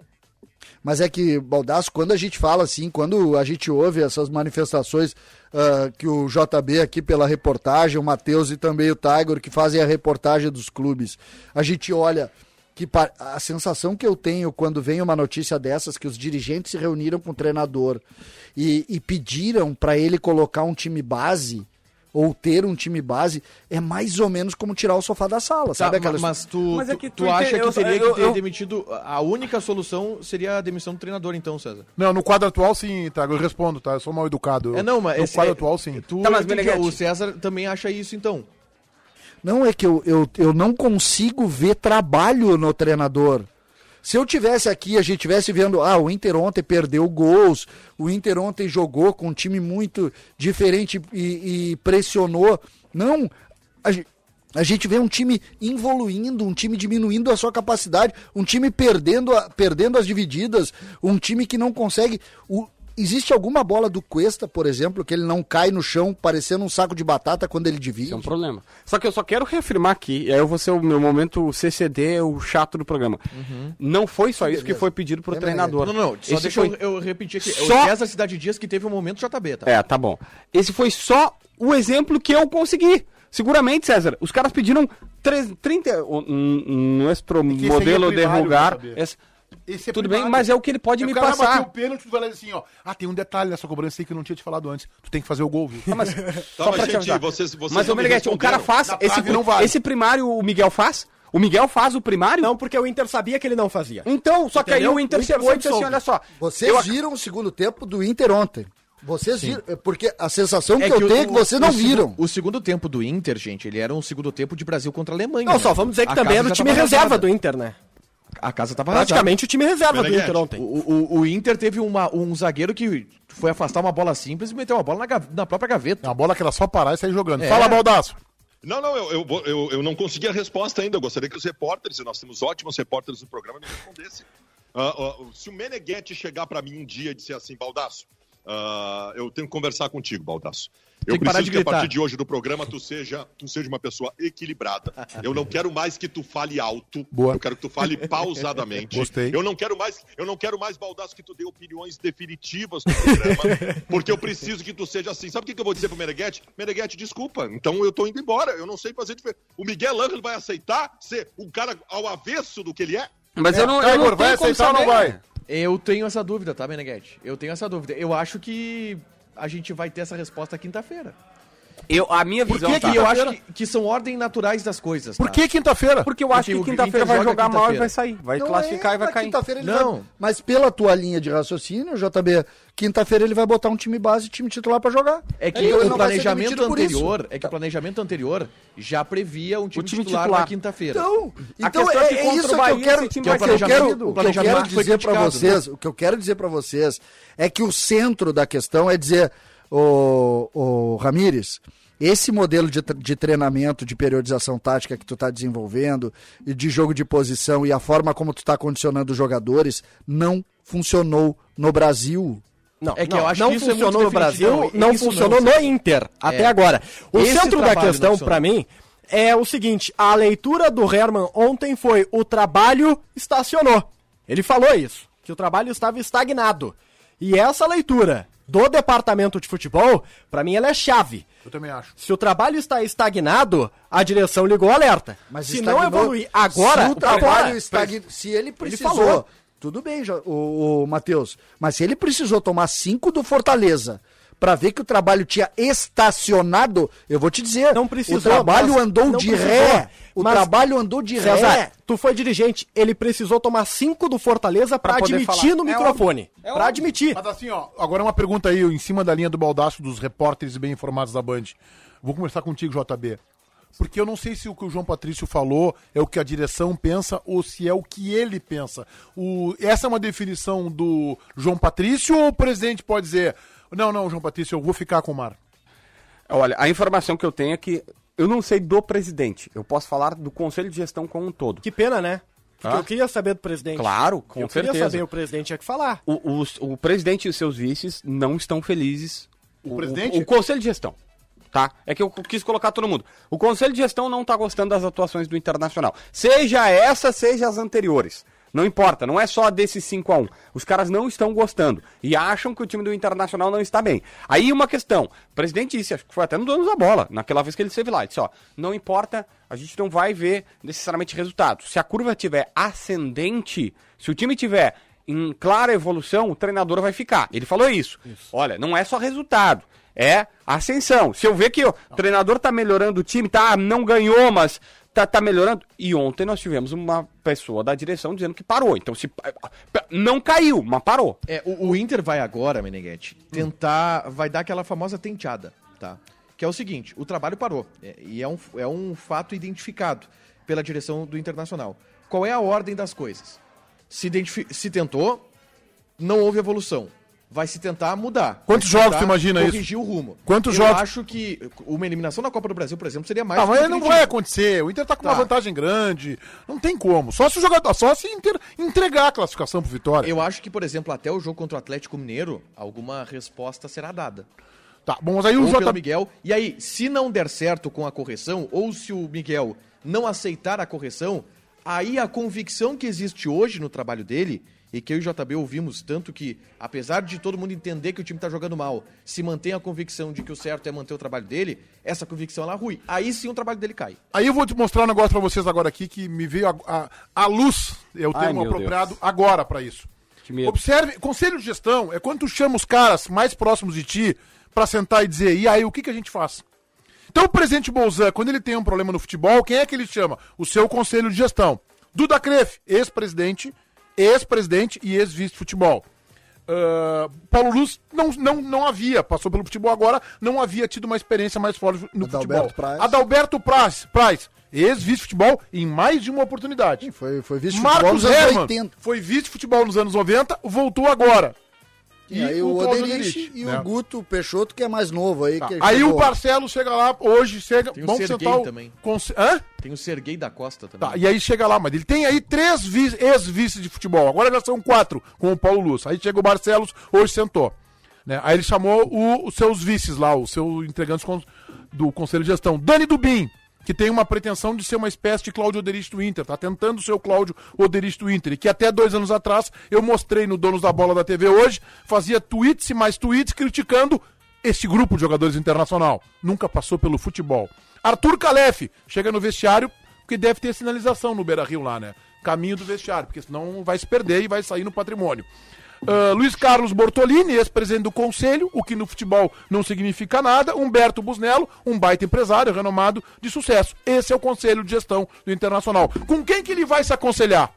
Mas é que, Baldasso, quando a gente fala assim, quando a gente ouve essas manifestações ah, que o JB aqui pela reportagem, o Matheus e também o Tiger, que fazem a reportagem dos clubes, a gente olha que a sensação que eu tenho quando vem uma notícia dessas, que os dirigentes se reuniram com o treinador e, e pediram para ele colocar um time base, ou ter um time base, é mais ou menos como tirar o sofá da sala, Tá, sabe? Aquela... ma- mas tu, Mas é que tu tu acha que eu- teria eu- que ter eu- demitido. A única solução seria a demissão do treinador, então, César. Não, no quadro atual sim, tá? Eu respondo, tá? Eu sou mal educado. É, não, mas. No esse- quadro é- atual sim. Tu, Tá, mas, Meneghetti- o César também acha isso, então. Não, é que eu, eu, eu não consigo ver trabalho no treinador. Se eu tivesse aqui, a gente tivesse vendo, ah, o Inter ontem perdeu gols, o Inter ontem jogou com um time muito diferente e, e pressionou. Não, a, ge- a gente vê um time evoluindo, um time diminuindo a sua capacidade, um time perdendo, a- perdendo as divididas, um time que não consegue. O, existe alguma bola do Cuesta, por exemplo, que ele não cai no chão parecendo um saco de batata quando ele divide? Isso é um problema. Só que eu só quero reafirmar aqui, e aí eu vou ser o meu momento CCD, o chato do programa. Não foi só isso que foi pedido pro É, treinador. Não, não, só Esse deixa foi... eu, eu repetir aqui. Só- O César Cidade Dias que teve um momento JB, tá? É, tá bom. Esse foi só o exemplo que eu consegui. Seguramente, César, os caras pediram tre- 30. o- n- n- Nuestro que esse aí é modelo de primário, jogar. Esse- é Tudo bem, mas é o que ele pode me o cara passar. o pênalti, tu vai lá e diz assim, ó. Ah, tem um detalhe nessa cobrança aí que eu não tinha te falado antes. Tu tem que fazer o gol, viu? Mas, só mas, pra te gente, avisar. vocês- vocês mas, ô me Meneghetti, o cara faz. Na Esse, não vale. esse primário o Miguel faz? O Miguel faz o primário? Não, porque o Inter sabia que ele não fazia. Então, só que aí Entendeu? o Inter O Inter chegou e disse assim: olha só. Vocês eu- viram o segundo tempo do Inter ontem. Vocês viram, é porque a sensação que, É eu o- tenho é que vocês não o viram. O segundo tempo do Inter, gente, ele era um segundo tempo de Brasil contra a Alemanha. Não, né? só vamos dizer que A também era o time reserva do Inter, né? A casa tava arrasada. Praticamente o time reserva do Inter ontem. O, o, o Inter teve uma- um zagueiro que foi afastar uma bola simples e meteu uma bola na, na própria É gaveta. uma bola que era só parar e sair jogando. É. Fala, Baldaço. Não, não, eu, eu, eu, eu não consegui a resposta ainda. Eu gostaria que os repórteres, e nós temos ótimos repórteres no programa, me respondessem. Ah, ah, se o Meneghetti chegar para mim um dia e disser assim, Baldaço, ah, eu tenho que conversar contigo, Baldaço. Eu preciso que a partir de hoje do programa tu seja, tu seja uma pessoa equilibrada. Eu não quero mais que tu fale alto. Boa. Eu quero que tu fale pausadamente. Gostei. Eu não quero mais, eu não quero mais Baldaço que tu dê opiniões definitivas no programa, porque eu preciso que tu seja assim. Sabe o que, que eu vou dizer pro Meneghetti? Meneghetti, desculpa. Então eu tô indo embora. Eu não sei fazer diferença. O Miguel Angel vai aceitar ser um cara ao avesso do que ele é? Mas eu não, eu não Igor, vai tenho como aceitar ou não vai? Eu tenho essa dúvida, tá, Meneghete? Eu tenho essa dúvida. Eu acho que a gente vai ter essa resposta quinta-feira. Eu, a minha Por visão que tá? Eu acho que, que são ordens naturais das coisas. Por tá? que quinta-feira? Porque eu acho Porque que quinta-feira vai joga jogar mal e vai sair. Vai Não classificar é, e vai na cair. quinta-feira ele Não. vai- Mas pela tua linha de raciocínio, JB, quinta-feira ele vai botar um time base e time titular pra jogar. É que ele o planejamento por anterior, é que o planejamento anterior já previa um time, time titular, titular. na quinta-feira. Então, A então é, é é isso que eu quero, que eu quero, planejamento- o que eu quero dizer pra criticado, vocês, o que eu quero dizer para vocês é que o centro da questão é dizer, o, o Ramires, esse modelo de, de treinamento, de periodização tática que tu tá desenvolvendo, e de jogo de posição e a forma como tu tá condicionando os jogadores, não funcionou no Brasil. Não, É que não, eu acho não que isso é funcionou muito no Brasil, não funcionou não, no Inter até É. agora. O Esse centro da questão, pra mim, é o seguinte: a leitura do Herman ontem foi o trabalho estacionou. Ele falou isso, que o trabalho estava estagnado. E essa leitura do departamento de futebol, pra mim, ela é chave. Eu também acho. Se o trabalho está estagnado, a direção ligou o alerta. Mas Se não evoluir agora, se o trabalho estagna, se ele precisou, falou. tudo bem, o, o Matheus, mas se ele precisou tomar cinco do Fortaleza pra ver que o trabalho tinha estacionado, eu vou te dizer, Não precisou, o trabalho mas- andou de precisou. ré, o trabalho andou de César, ré. tu foi dirigente, ele precisou tomar cinco do Fortaleza poder admitir falar. no É microfone. É pra óbvio. admitir. Mas assim, ó, agora uma pergunta aí, em cima da linha do baldaço dos repórteres bem informados da Band. Vou conversar contigo, JB. Porque eu não sei se o que o João Patrício falou é o que a direção pensa ou se é o que ele pensa. O, essa é uma definição do João Patrício ou o presidente pode dizer: não, não, João Patrício, eu vou ficar com o Mar? Olha, a informação que eu tenho é que eu não sei do presidente. Eu posso falar do conselho de gestão como um todo. Que pena, né? Porque Ah. eu queria saber do presidente. Claro, com eu certeza. queria saber, o presidente tinha que falar. O, os- o presidente e os seus vices não estão felizes. O presidente? O, conselho de gestão. Tá? É que eu quis colocar todo mundo. O conselho de gestão não tá gostando das atuações do Internacional. Seja essa, seja as anteriores. Não importa, não é só desse 5 a 1 Os caras não estão gostando e acham que o time do Internacional não está bem. Aí uma questão. O presidente disse, acho que foi até no dono da bola, naquela vez que ele esteve lá. Disse, ó, não importa, a gente não vai ver necessariamente resultados. Se a curva tiver ascendente, se o time tiver em clara evolução, o treinador vai ficar. Ele falou isso. Olha, não é só resultado, é ascensão. Se eu ver que o treinador tá melhorando o time, tá, não ganhou, mas tá, tá melhorando. E ontem nós tivemos uma pessoa da direção dizendo que parou. Então, se não caiu, mas parou. É, o, o Inter vai agora, Meneghetti, tentar. Vai dar aquela famosa tenteada, tá? Que é o seguinte: o trabalho parou. é, e é um, é um fato identificado pela direção do Internacional. Qual é a ordem das coisas? Se, se tentou, não houve evolução. Vai se tentar mudar. Quantos jogos tu imagina isso? corrigir o rumo. Quantos Eu jogos? acho que uma eliminação na Copa do Brasil, por exemplo, seria mais Ah, do mas não vai acontecer. O Inter tá com uma Tá. vantagem grande. Não tem como. Só se o jogador, só se Inter entregar a classificação pro Vitória. Eu acho que, por exemplo, até o jogo contra o Atlético Mineiro, alguma resposta será dada. Tá, bom, mas aí o ou pelo J... Miguel. E aí, se não der certo com a correção, ou se o Miguel não aceitar a correção, aí a convicção que existe hoje no trabalho dele, e que eu e o JB ouvimos tanto que, apesar de todo mundo entender que o time tá jogando mal, se mantém a convicção de que o certo é manter o trabalho dele, essa convicção ela é ruim. Aí sim o trabalho dele cai. Aí eu vou te mostrar um negócio pra vocês agora aqui que me veio a, a, a luz, é o termo apropriado Deus. agora pra isso. Observe, conselho de gestão é quando tu chama os caras mais próximos de ti pra sentar e dizer, e aí, o que, que a gente faz? Então o presidente Bolzan, quando ele tem um problema no futebol, quem é que ele chama? O seu conselho de gestão. Duda Cref, ex-presidente, ex-presidente e ex-vice de futebol. Ah, Paulo Luz não, não, não havia, passou pelo futebol agora, não havia tido uma experiência mais forte no Adalberto futebol. Praz. Adalberto Praz, Praz ex-vice de futebol em mais de uma oportunidade. Sim, foi, foi vice-futebol Marcos nos anos Herman 80. foi vice-futebol nos anos 90, voltou agora. E, aí o Claudio Oderich e né? o Guto Peixoto, que é mais novo aí. Tá. que Aí chegou. o Barcelos chega lá, hoje chega. Tem o vamos Serguei sentar o. também. conse- Hã? Tem o Serguei da Costa também. Tá, e aí chega lá, mas ele tem aí três vice- ex-vices de futebol. Agora já são quatro com o Paulo Luz. Aí chega o Barcelos, hoje sentou. Né? Aí ele chamou o- os seus vices lá, os seus integrantes con- do Conselho de Gestão. Dani Dubin, que tem uma pretensão de ser uma espécie de Cláudio Oderich do Inter. Tá tentando ser o Cláudio Oderich do Inter. E que até dois anos atrás eu mostrei no Donos da Bola da TV hoje, fazia tweets e mais tweets criticando este grupo de jogadores internacional. Nunca passou pelo futebol. Arthur Calef chega no vestiário, porque deve ter sinalização no Beira Rio lá, né? Caminho do vestiário, porque senão vai se perder e vai sair no patrimônio. Ah, Luiz Carlos Bortolini, ex-presidente do Conselho, o que no futebol não significa nada. Humberto Busnello, um baita empresário renomado de sucesso. Esse é o Conselho de Gestão do Internacional. Com quem que ele vai se aconselhar?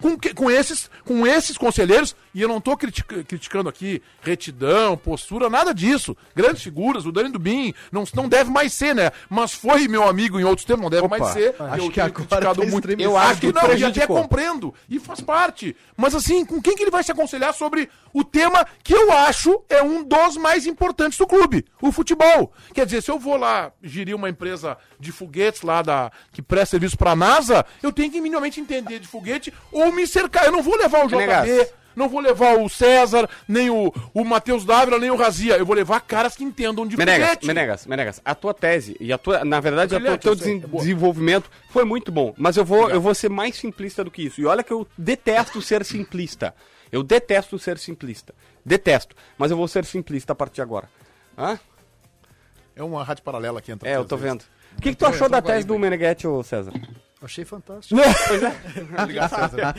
Com, que- com esses, com esses conselheiros, e eu não estou criticando aqui retidão, postura, nada disso. Grandes figuras, o Dani Dubin, não, não deve mais ser, né? Mas foi meu amigo em outros tempos, não deve mais ser. acho eu que agora criticado tá muito. Eu acho que não, e até compreendo, e faz parte. Mas assim, com quem que ele vai se aconselhar sobre o tema que eu acho é um dos mais importantes do clube, o futebol. Quer dizer, se eu vou lá gerir uma empresa de foguetes lá da que presta serviço pra NASA, eu tenho que minimamente entender de foguete ou me cercar. Eu não vou levar o JB. Não vou levar o César, nem o, o Matheus Dávila, nem o Razia. Eu vou levar caras que entendam de Menegas, foguete. Menegas, Menegas, a tua tese e a tua, na verdade, Brilhante, teu desen- é desenvolvimento foi muito bom, mas eu vou, eu vou ser mais simplista do que isso. E olha que eu detesto ser simplista. Eu detesto ser simplista. Detesto, mas eu vou ser simplista a partir de agora. Hã? É uma rádio paralela aqui entra. É, eu tô vendo. O que, que tu achou da tese do Meneghetti, ô César? Achei fantástico. Obrigado, César.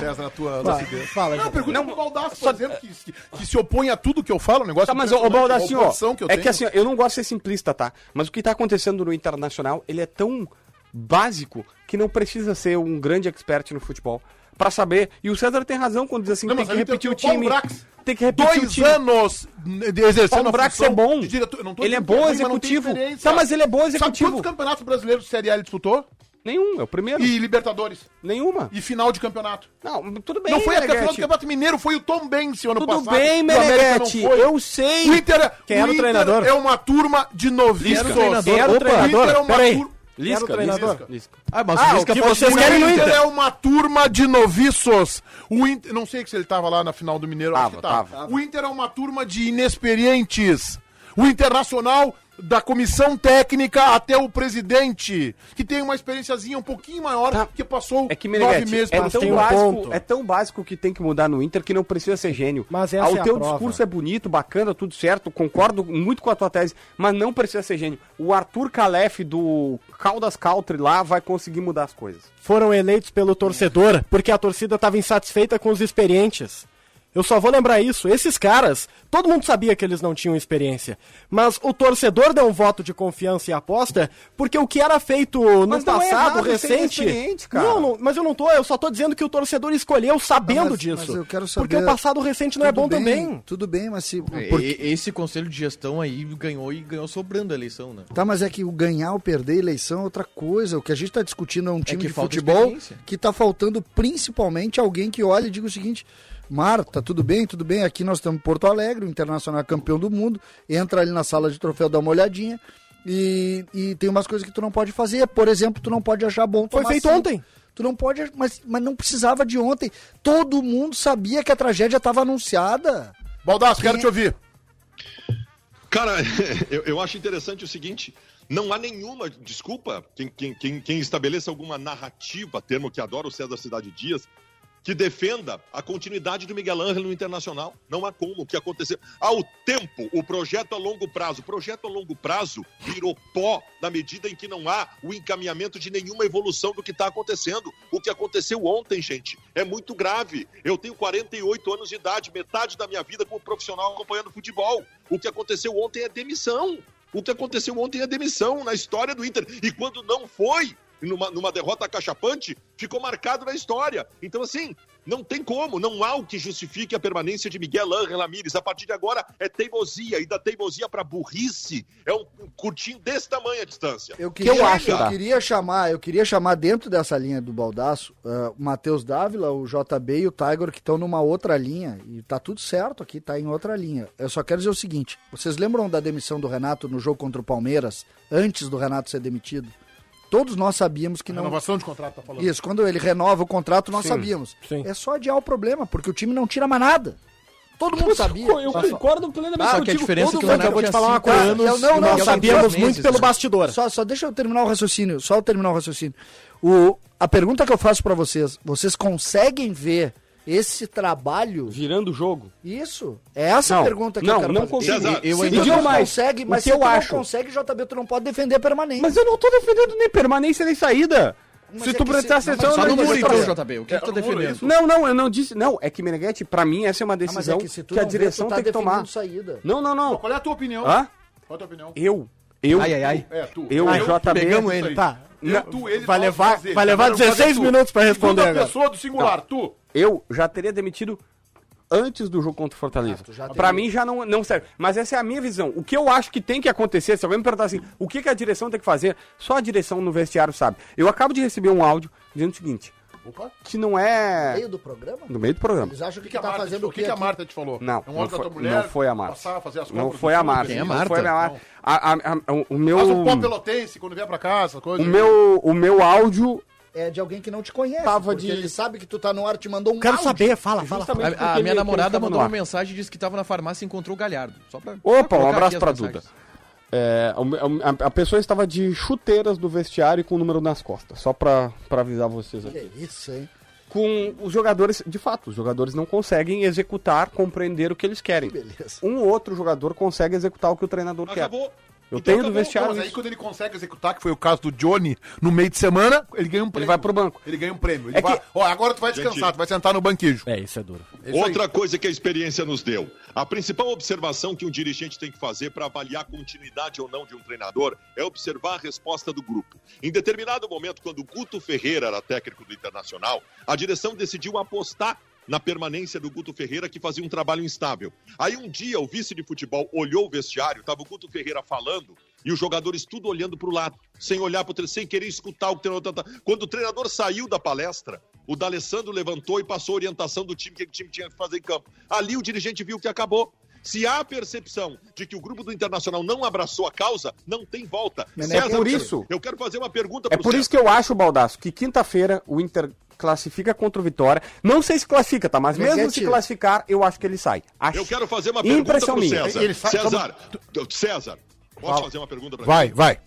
César, a tua lucidez. Fala, Não, pergunta pro Baldassi, por exemplo, que, que, que se opõe a tudo que eu falo, o negócio Tá, mas, ô, ô impressionante, Baldassi, a ó, oposição que eu é tenho. que assim, ó, eu não gosto de ser simplista, tá? Mas o que tá acontecendo no Internacional, ele é tão básico que não precisa ser um grande expert no futebol pra saber. E o César tem razão quando diz assim, Não, tem mas que repetir o o time. Brax. Tem que repetir o Dois time. anos de exercendo Paulo Brax é bom. diretor. Não Ele é bom mas não executivo. experiência. Tá, mas ele é bom Sabe executivo. quantos campeonatos brasileiros de Série A ele disputou? Nenhum, é o primeiro. E Libertadores. Nenhuma. E final de campeonato. Não, tudo bem, não foi a final do Meneghetti. Campeonato Mineiro, foi o Tom Benz ano Tudo passado. bem, E o América Meneghetti. não foi. Eu sei. O Inter, é- Quem era o Inter treinador? é uma turma de noviços. Quem era o Opa, treinador? O Inter é uma Pera aí. turma... Lisca, Quem era o treinador? Lisca, Lisca. Ah, mas Ah, o Lisca que vocês querem no Inter Inter? é uma turma de noviços. O Inter, não sei se ele tava lá na final do Mineiro, acho Tava, que tava. tava. O Inter é uma turma de inexperientes. O Internacional da comissão técnica até o presidente, que tem uma experiênciazinha um pouquinho maior, Tá. que passou É que nove meses é pelo tão um básico, ponto. é tão básico que tem que mudar no Inter que não precisa ser gênio. Mas essa Ah, o é teu prova. discurso é bonito, bacana, tudo certo, concordo muito com a tua tese, mas não precisa ser gênio. O Arthur Calef do Caldas Country lá vai conseguir mudar as coisas. foram eleitos pelo torcedor porque a torcida estava insatisfeita com os experientes. Eu só vou lembrar isso. Esses caras, todo mundo sabia que eles não tinham experiência. Mas o torcedor deu um voto de confiança e aposta porque o que era feito no Mas não é passado ser recente. Não, não, mas eu não tô, eu só tô dizendo que o torcedor escolheu sabendo Mas- disso. mas eu quero saber- Porque o passado recente não é Tudo bom bem, também. Tudo bem, mas se. Porque- Esse conselho de gestão aí ganhou e ganhou sobrando a eleição, né? Tá, mas é que o ganhar ou perder a eleição é outra coisa. O que a gente tá discutindo é um time que de falta futebol que tá faltando principalmente alguém que olhe e diga o seguinte: Mar, tá tudo bem? Tudo bem? Aqui nós estamos em Porto Alegre, o Internacional é campeão do mundo. Entra ali na sala de troféu, dá uma olhadinha. E, e tem umas coisas que tu não pode fazer. Por exemplo, tu não pode achar bom Foi feito cinco. ontem. Tu não pode, mas, mas não precisava de ontem. Todo mundo sabia que a tragédia estava anunciada. Baldasso, quero te ouvir. Cara, eu, eu acho interessante o seguinte: não há nenhuma, desculpa, quem, quem, quem, quem estabeleça alguma narrativa, termo que adora o César Cidade Dias, que defenda a continuidade do Miguel Ángel no Internacional. Não há como o que aconteceu. Ao tempo, o projeto a longo prazo. O projeto a longo prazo virou pó na medida em que não há o encaminhamento de nenhuma evolução do que está acontecendo. O que aconteceu ontem, gente, é muito grave. Eu tenho 48 anos de idade, metade da minha vida como profissional acompanhando futebol. O que aconteceu ontem é demissão. O que aconteceu ontem é demissão na história do Inter. E quando não foi, numa, numa derrota acachapante, ficou marcado na história. Então, assim, não tem como, não há o que justifique a permanência de Miguel Ángel Ramírez. A partir de agora é teimosia, e da teimosia para burrice é um, um curtinho desse tamanho a distância. Eu queria, eu acho, eu tá? queria chamar, eu queria chamar dentro dessa linha do Baldaço, ah, o Matheus Dávila, o JB e o Tiger que estão numa outra linha e tá tudo certo aqui, tá em outra linha. Eu só quero dizer o seguinte, vocês lembram da demissão do Renato no jogo contra o Palmeiras, antes do Renato ser demitido? Todos nós sabíamos que não Renovação de contrato, tá falando. Isso, quando ele renova o contrato, nós Sim, sabíamos. sim. É só adiar o problema, porque o time não tira mais nada. Todo mundo sabia. Eu Só- concordo plenamente Ah, que a contigo. diferença é que o eu vou te falar uma coisa. anos, eu não- não, nós sabíamos muito meses, pelo bastidor. Só, só deixa eu terminar o raciocínio. Só eu terminar o raciocínio. O, a pergunta que eu faço pra vocês: vocês conseguem ver esse trabalho? Virando o jogo. Isso? É essa a Não, pergunta que não, eu quero não fazer. consigo. César, eu Se E digo não mais, consegue, mas se eu tu acho- não consegue, JB, tu não pode defender a permanência. Mas eu não tô defendendo nem permanência nem saída. Mas se é tu prestar se- não, atenção, mas Só eu no não muro então, JB. O que, que tu tá defendendo? isso. Não, não, eu não disse. Não, é que Meneghetti, pra mim, essa é uma Ah, mas decisão é que se tu que a não vê, direção tu tá tem que tomar. defendendo saída. Não, não, não. Qual é a tua opinião? Hã? Qual é a tua opinião? Eu. Eu. Ai, ai, ai. É, tu. Eu, Ah, JB. pegamos ele. aí. Tá. Eu, Não, tu, ele, vai levar- vai levar Agora eu vou 16 fazer tu. minutos pra responder Segunda agora. pessoa do singular, tu. Eu já teria demitido antes do jogo contra o Fortaleza. Ah, teria. mim já não, não serve. Mas essa é a minha visão. O que eu acho que tem que acontecer, se alguém me perguntar assim, o que, que a direção tem que fazer, só a direção no vestiário sabe. Eu acabo de receber um áudio dizendo o seguinte, Opa. que não No é... meio do programa? No meio do programa. Eles acham O que, que, que, a tá Marta te fazendo falou? o que, que a aqui? Marta te falou? Não, É um não áudio da foi, tua mulher. não foi a Marta. Passar, fazer as Não foi a Marta. Quem é a Não Marta? foi a Marta. A- a- a- o- o meu... Faz um pó pelotense quando vier pra casa, coisa. O meu, o meu áudio É de alguém que não te conhece. Tava de- ele sabe que tu tá no ar, te mandou um Quero áudio. saber, fala, fala. A, a minha ele namorada mandou uma mensagem e disse que tava na farmácia e encontrou o Galhardo. Só pra, Opa, pra um abraço pra mensagens. Duda. É, a, a- a pessoa estava de chuteiras do vestiário e com o número nas costas, só pra, pra avisar vocês Que aqui. isso, hein? Com os jogadores, de fato, os jogadores não conseguem executar, compreender o que eles querem. Beleza. Um ou outro jogador consegue executar o que o treinador quer. Eu Então tenho do vestiário Mas aí quando ele consegue executar, que foi o caso do Johnny, no meio de semana, ele ganha um prêmio. vai pro banco. Ele ganha um prêmio. Ele É vai, que- Ó, agora tu vai descansar, Gente- tu vai sentar no banquejo. É, isso é duro. É isso aí. Outra coisa que a experiência nos deu. A principal observação que um dirigente tem que fazer para avaliar a continuidade ou não de um treinador é observar a resposta do grupo. Em determinado momento, quando o Guto Ferreira era técnico do Internacional, a direção decidiu apostar na permanência do Guto Ferreira, que fazia um trabalho instável. Aí um dia o vice de futebol olhou o vestiário, estava o Guto Ferreira falando, e os jogadores tudo olhando para o lado, sem olhar para o sem querer escutar o treinador tá- Quando o treinador saiu da palestra, o D'Alessandro levantou e passou a orientação do time que o time tinha que fazer em campo. Ali o dirigente viu que acabou. Se há a percepção de que o grupo do Internacional não abraçou a causa, não tem volta. É por isso- Eu quero fazer uma pergunta É por isso que eu acho, Baldaço, que quinta-feira o Inter classifica contra o Vitória. Não sei se classifica, tá? Mas mesmo se classificar, eu acho que ele sai. Acho. Eu quero fazer uma pergunta Impressão pro minha. César. Ele César, César, posso Fala. fazer uma pergunta para Vai, vai.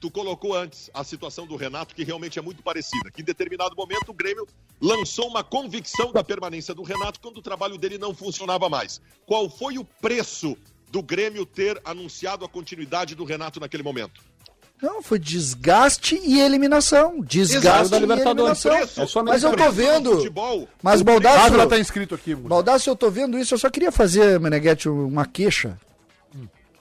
Tu colocou antes a situação do Renato, que realmente é muito parecida. Que em determinado momento o Grêmio lançou uma convicção da permanência do Renato quando o trabalho dele não funcionava mais. Qual foi o preço do Grêmio ter anunciado a continuidade do Renato naquele momento? Não, foi desgaste e eliminação. Desgaste e eliminação. É Mas eu tô vendo. Futebol, Mas o Baldasso, Ávila tá inscrito aqui. Musa. Baldasso, eu tô vendo isso. Eu só queria fazer, Meneghetti, uma queixa.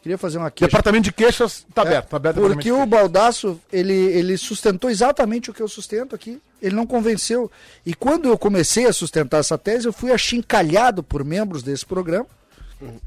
Queria fazer uma queixa. Departamento de queixas tá aberto. Tá aberto Porque o Baldasso, ele, ele sustentou exatamente o que eu sustento aqui. Ele não convenceu. E quando eu comecei a sustentar essa tese, eu fui achincalhado por membros desse programa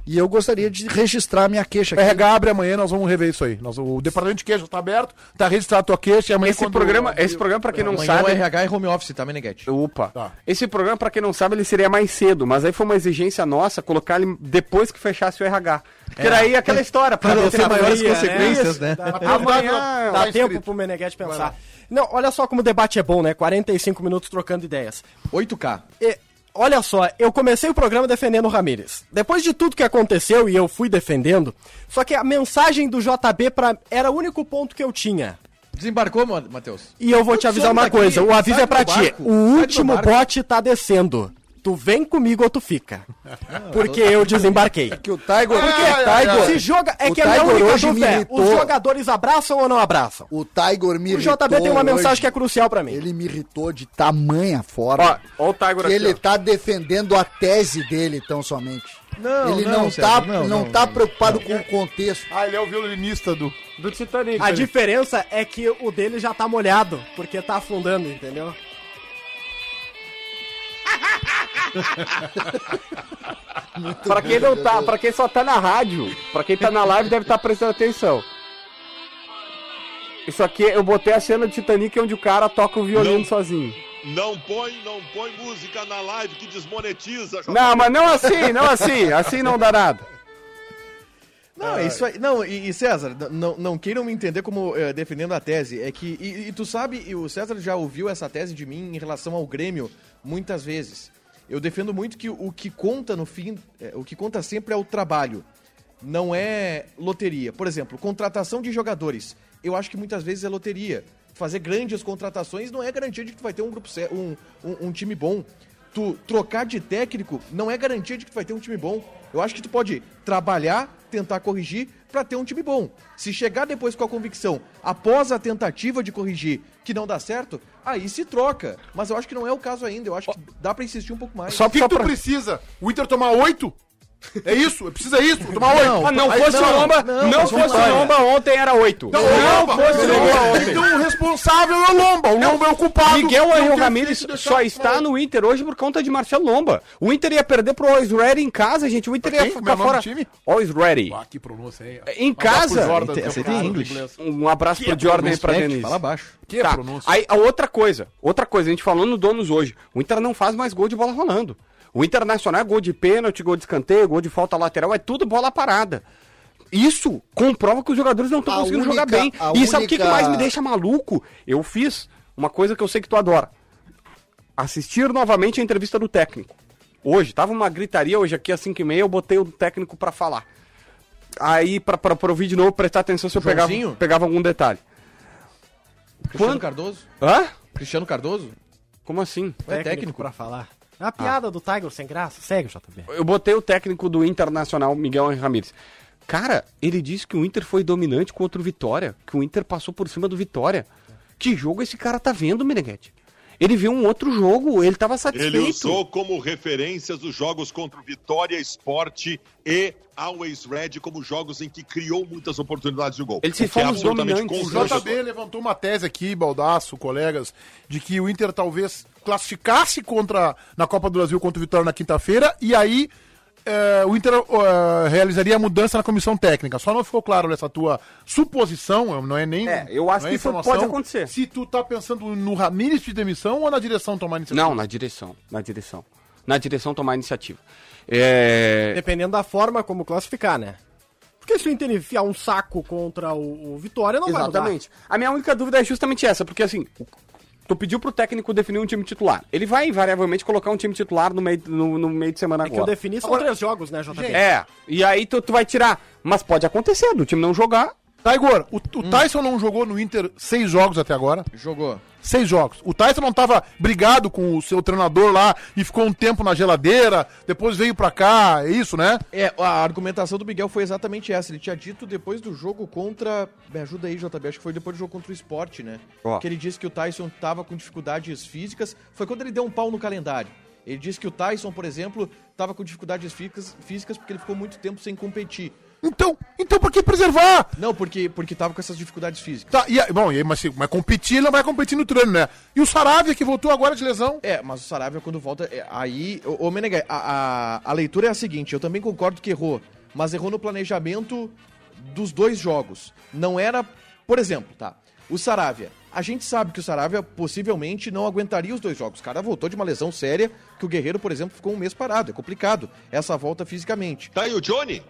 E eu gostaria de registrar minha queixa O RH abre amanhã, nós vamos rever isso aí. Nós, o departamento de queixa está aberto, está registrado a tua queixa e amanhã Esse quando- programa, esse programa para quem não Amanhã o sabe, RH é home office, tá, Meneghete? Opa. Tá. Esse programa, pra quem não sabe, ele seria mais cedo, mas aí foi uma exigência nossa colocar ele depois que fechasse o RH. Porque daí aquela história, Para não ter maiores né? consequências, né? A prioridade Amanhã Dá escrito. tempo pro Meneghetti pensar. Não, olha só como o debate é bom, né? 45 minutos trocando ideias. 8K. E, olha só, eu comecei o programa defendendo o Ramires. Depois de tudo que aconteceu e eu fui defendendo, só que a mensagem do JB pra, era o único ponto que eu tinha. Desembarcou, Ma- Matheus? E eu vou te avisar uma daqui, coisa, o aviso é pra ti. O último bote tá descendo. Tu vem comigo ou tu fica. Porque eu desembarquei. Que o Tiger. Porque Tiger- se joga, é o que a minha Tiger única hoje dúvida me é, irritou. os jogadores abraçam ou não abraçam? O Tiger me O JB tem uma mensagem que é crucial. pra mim. Ele me irritou de tamanha forma. Ó, ó o Tiger que aqui, ele ó. tá defendendo a tese dele, tão somente. Não, ele não, não, tá, não, não, não, tá não. preocupado com o contexto. Ah, ele é o violinista do. Do Titanic. A diferença é que o dele já tá molhado, porque tá afundando, entendeu? Pra quem não tá, para quem só tá na rádio, pra quem tá na live deve estar prestando atenção. Isso aqui, eu botei a cena do Titanic onde o cara toca o violino Não. sozinho. Não põe, não põe música na live que desmonetiza. Não, mas não assim, não assim, assim não dá nada. Não, é isso aí. Não, e, e César, não, não queiram me entender como eh, defendendo a tese. É que. E, e tu sabe, e o César já ouviu essa tese de mim em relação ao Grêmio muitas vezes. Eu defendo muito que o que conta no fim, eh, o que conta sempre é o trabalho. Não é loteria. Por exemplo, contratação de jogadores. Eu acho que muitas vezes é loteria. Fazer grandes contratações não é garantia de que tu vai ter um grupo um, um, um time bom. Tu trocar de técnico não é garantia de que tu vai ter um time bom. Eu acho que tu pode trabalhar, tentar corrigir pra ter um time bom. Se chegar depois com a convicção, após a tentativa de corrigir, que não dá certo, aí se troca. Mas eu acho que não é o caso ainda. Eu acho que dá pra insistir um pouco mais. Só, O que, só que tu pra... precisa? O Inter tomar oito? É isso? Precisa isso? Tomar oito? Não, Ah, não Aí- fosse não, o Lomba, não, não, fosse Lomba ontem era 8. Não, Não, Lomba. fosse o Lomba ontem. Então o responsável é o Lomba. O Lomba é o culpado. Miguel Angel deixar só está oito. no Inter hoje por conta de Marcelo Lomba. O Inter ia perder pro Always Ready em casa, gente. O Inter ia é ficar fora. time? Always Ready. Ah, que pronúncia, hein? Em casa. Que é tem inglês. Um abraço pro Jordan e pra Denise. Fala abaixo. Que Tá. pronúncia. Aí, a outra coisa, outra coisa, a gente falou no Donos hoje. O Inter não faz mais gol de bola rolando. O Internacional é gol de pênalti, gol de escanteio, gol de falta lateral, é tudo bola parada. Isso comprova que os jogadores não estão conseguindo jogar única- bem. a E sabe o que, que única- mais me deixa maluco? Eu fiz uma coisa que eu sei que tu adora. Assistir novamente a entrevista do técnico. Hoje, tava uma gritaria hoje aqui às 5h30, eu botei o técnico pra falar. Aí, pra, pra, pra ouvir de novo, prestar atenção se eu pegava, Joãozinho? pegava algum detalhe. Cristiano Quando- Cardoso? Hã? Cristiano Cardoso? Como assim? É técnico. pra falar. É a piada do Tiger sem graça. Segue, JB. Eu botei o técnico do Internacional, Miguel Ramírez. Cara, ele disse que o Inter foi dominante contra o Vitória, que o Inter passou por cima do Vitória. Que jogo esse cara tá vendo, Meneghete? Ele viu um outro jogo, ele tava satisfeito. Ele usou como referências os jogos contra o Vitória Esporte e Always Red como jogos em que criou muitas oportunidades de gol. Ele se que é absolutamente. O. JB levantou uma tese aqui, Baldaço, colegas, de que o Inter talvez classificasse contra na Copa do Brasil contra o Vitória na quinta-feira e aí eh, o Inter eh, realizaria a mudança na comissão técnica. Só não ficou claro nessa tua suposição, não é nem. É, eu acho não que isso pode acontecer. Se tu tá pensando no Ramires de demissão ou na direção tomar iniciativa? Não, na direção, na direção. Na direção tomar iniciativa. É... Dependendo da forma como classificar, né? Porque se o Inter enfiar um saco contra o, o Vitória, não vai Exatamente. A minha única dúvida é justamente essa, porque assim, tu pediu pro técnico definir um time titular. Ele vai invariavelmente colocar um time titular no meio, no, no meio de semana. É que eu agora. defini são Agora- três jogos, né, JB? É, e aí tu, tu vai tirar. Mas pode acontecer, do time não jogar. Tá, Igor, o, o Tyson não jogou no Inter seis jogos até agora. Jogou. Seis jogos. O Tyson não tava brigado com o seu treinador lá e ficou um tempo na geladeira, depois veio pra cá, é isso, né? É, a argumentação do Miguel foi exatamente essa. Ele tinha dito depois do jogo contra. Me ajuda aí, JB. Acho que foi depois do jogo contra o esporte, né? Ó. Que ele disse que o Tyson tava com dificuldades físicas. Foi quando ele deu um pau no calendário. Ele disse que o Tyson, por exemplo, estava com dificuldades físicas, físicas porque ele ficou muito tempo sem competir. Então, então por que preservar? Não, porque, porque tava com essas dificuldades físicas. Tá, e, a- bom, e aí, mas, se- mas competir, ele não vai competir no treino, né? E o Saravia, que voltou agora de lesão? É, mas o Saravia, quando volta. é, aí. Ô, ô Meneghel, a, a, a leitura é a seguinte: eu também concordo que errou, mas errou no planejamento dos dois jogos. Não era. Por exemplo, tá? O Saravia. A gente sabe que o Saravia possivelmente não aguentaria os dois jogos. O cara voltou de uma lesão séria, que o Guerreiro, por exemplo, ficou um mês parado. É complicado essa volta fisicamente. Tá aí o Johnny?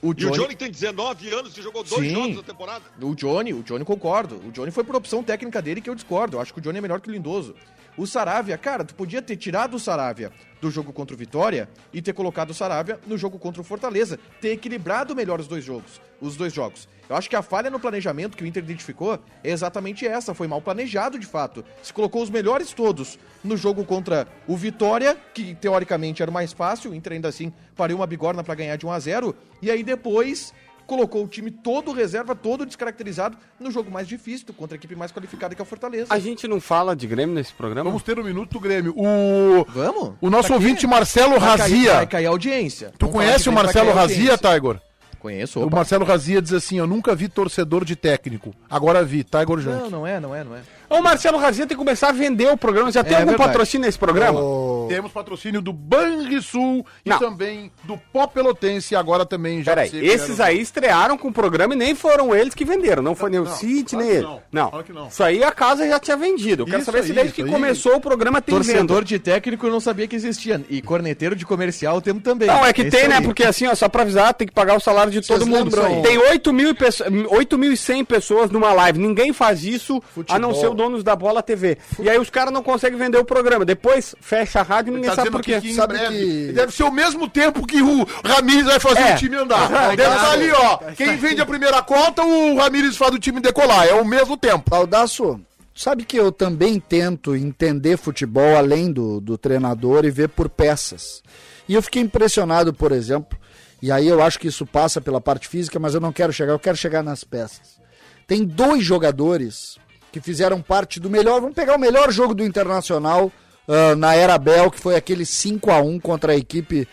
O E o Johnny, Johnny tem 19 anos e jogou dois Sim. jogos na temporada. O Johnny, o Johnny concordo. O Johnny foi por opção técnica dele que eu discordo. Eu acho que o Johnny é melhor que o Lindoso. O Saravia, cara, tu podia ter tirado o Saravia do jogo contra o Vitória e ter colocado o Saravia no jogo contra o Fortaleza, ter equilibrado melhor os dois jogos, os dois jogos. Eu acho que a falha no planejamento que o Inter identificou é exatamente essa, foi mal planejado de fato. Se colocou os melhores todos no jogo contra o Vitória, que teoricamente era o mais fácil, o Inter ainda assim pariu uma bigorna pra ganhar de 1 a 0, e aí depois colocou o time todo reserva, todo descaracterizado no jogo mais difícil, contra a equipe mais qualificada que é o Fortaleza. A gente não fala de Grêmio nesse programa? Vamos ter o minuto do Grêmio. O, Vamos? o nosso Pra quê? ouvinte Marcelo Vai cair- Razia. Vai cair a audiência. Tu Vamos conhece o Marcelo cair Razia. Tiger? Conheço, O opa. Marcelo Razia diz assim: Eu nunca vi torcedor de técnico. Agora vi, Tiger Junk. Não, não é, não é, não é. O Marcelo Razia tem que começar a vender o programa. Já tem É algum verdade. patrocínio nesse programa? Temos patrocínio do Banrisul e Não. também do Pó Pelotense. Agora também já Peraí, esses aí estrearam com o programa e nem foram eles que venderam. Não foi nem o não, City, nem ele. não, Não. claro que não. Isso aí a casa já tinha vendido. Eu quero Isso saber se aí, desde isso que aí. começou o programa tem Torcedor venda. de técnico eu não sabia que existia. E corneteiro de comercial temos também. Não, é que Esse tem, né? aí. Porque assim, ó, só pra avisar, tem que pagar o salário de todo mundo. lembram- Tem 8 mil e pesso- 8.100 pessoas numa live. Ninguém faz isso, a não Futebol. ser o Donos da Bola TV. E aí os caras não conseguem vender o programa. Depois fecha a rádio e ninguém Tá sabe por quê. que Sabe breve que- Deve ser o mesmo tempo que o Ramires vai fazer É. o time andar. Deve estar ali, ó. Quem vende a primeira conta, o Ramires faz o time decolar. É o mesmo tempo. Baldaço, sabe que eu também tento entender futebol além do, do treinador e ver por peças. E eu fiquei impressionado, por exemplo, e aí eu acho que isso passa pela parte física, mas eu não quero chegar, eu quero chegar nas peças. Tem dois jogadores que fizeram parte do melhor, vamos pegar o melhor jogo do Internacional ah, na era Bel, que foi aquele 5 a 1 contra a equipe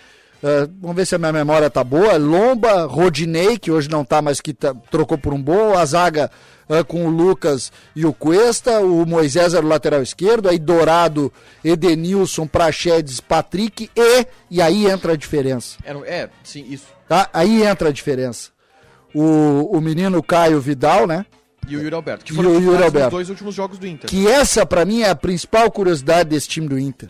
ah, vamos ver se a minha memória tá boa. Lomba, Rodinei, que hoje não tá, mas que tá- trocou por um bom. A zaga ah, com o Lucas e o Cuesta. O Moisés era o lateral esquerdo. Aí Dourado, Edenilson, Praxedes, Patrick e. E aí entra a diferença. É, é, sim, isso. Tá? Aí entra a diferença. O, o menino Caio Vidal, né? E o Yuri Alberto. Que E foram o Yuri Alberto. dois últimos jogos do Inter. Que essa, pra mim, é a principal curiosidade desse time do Inter.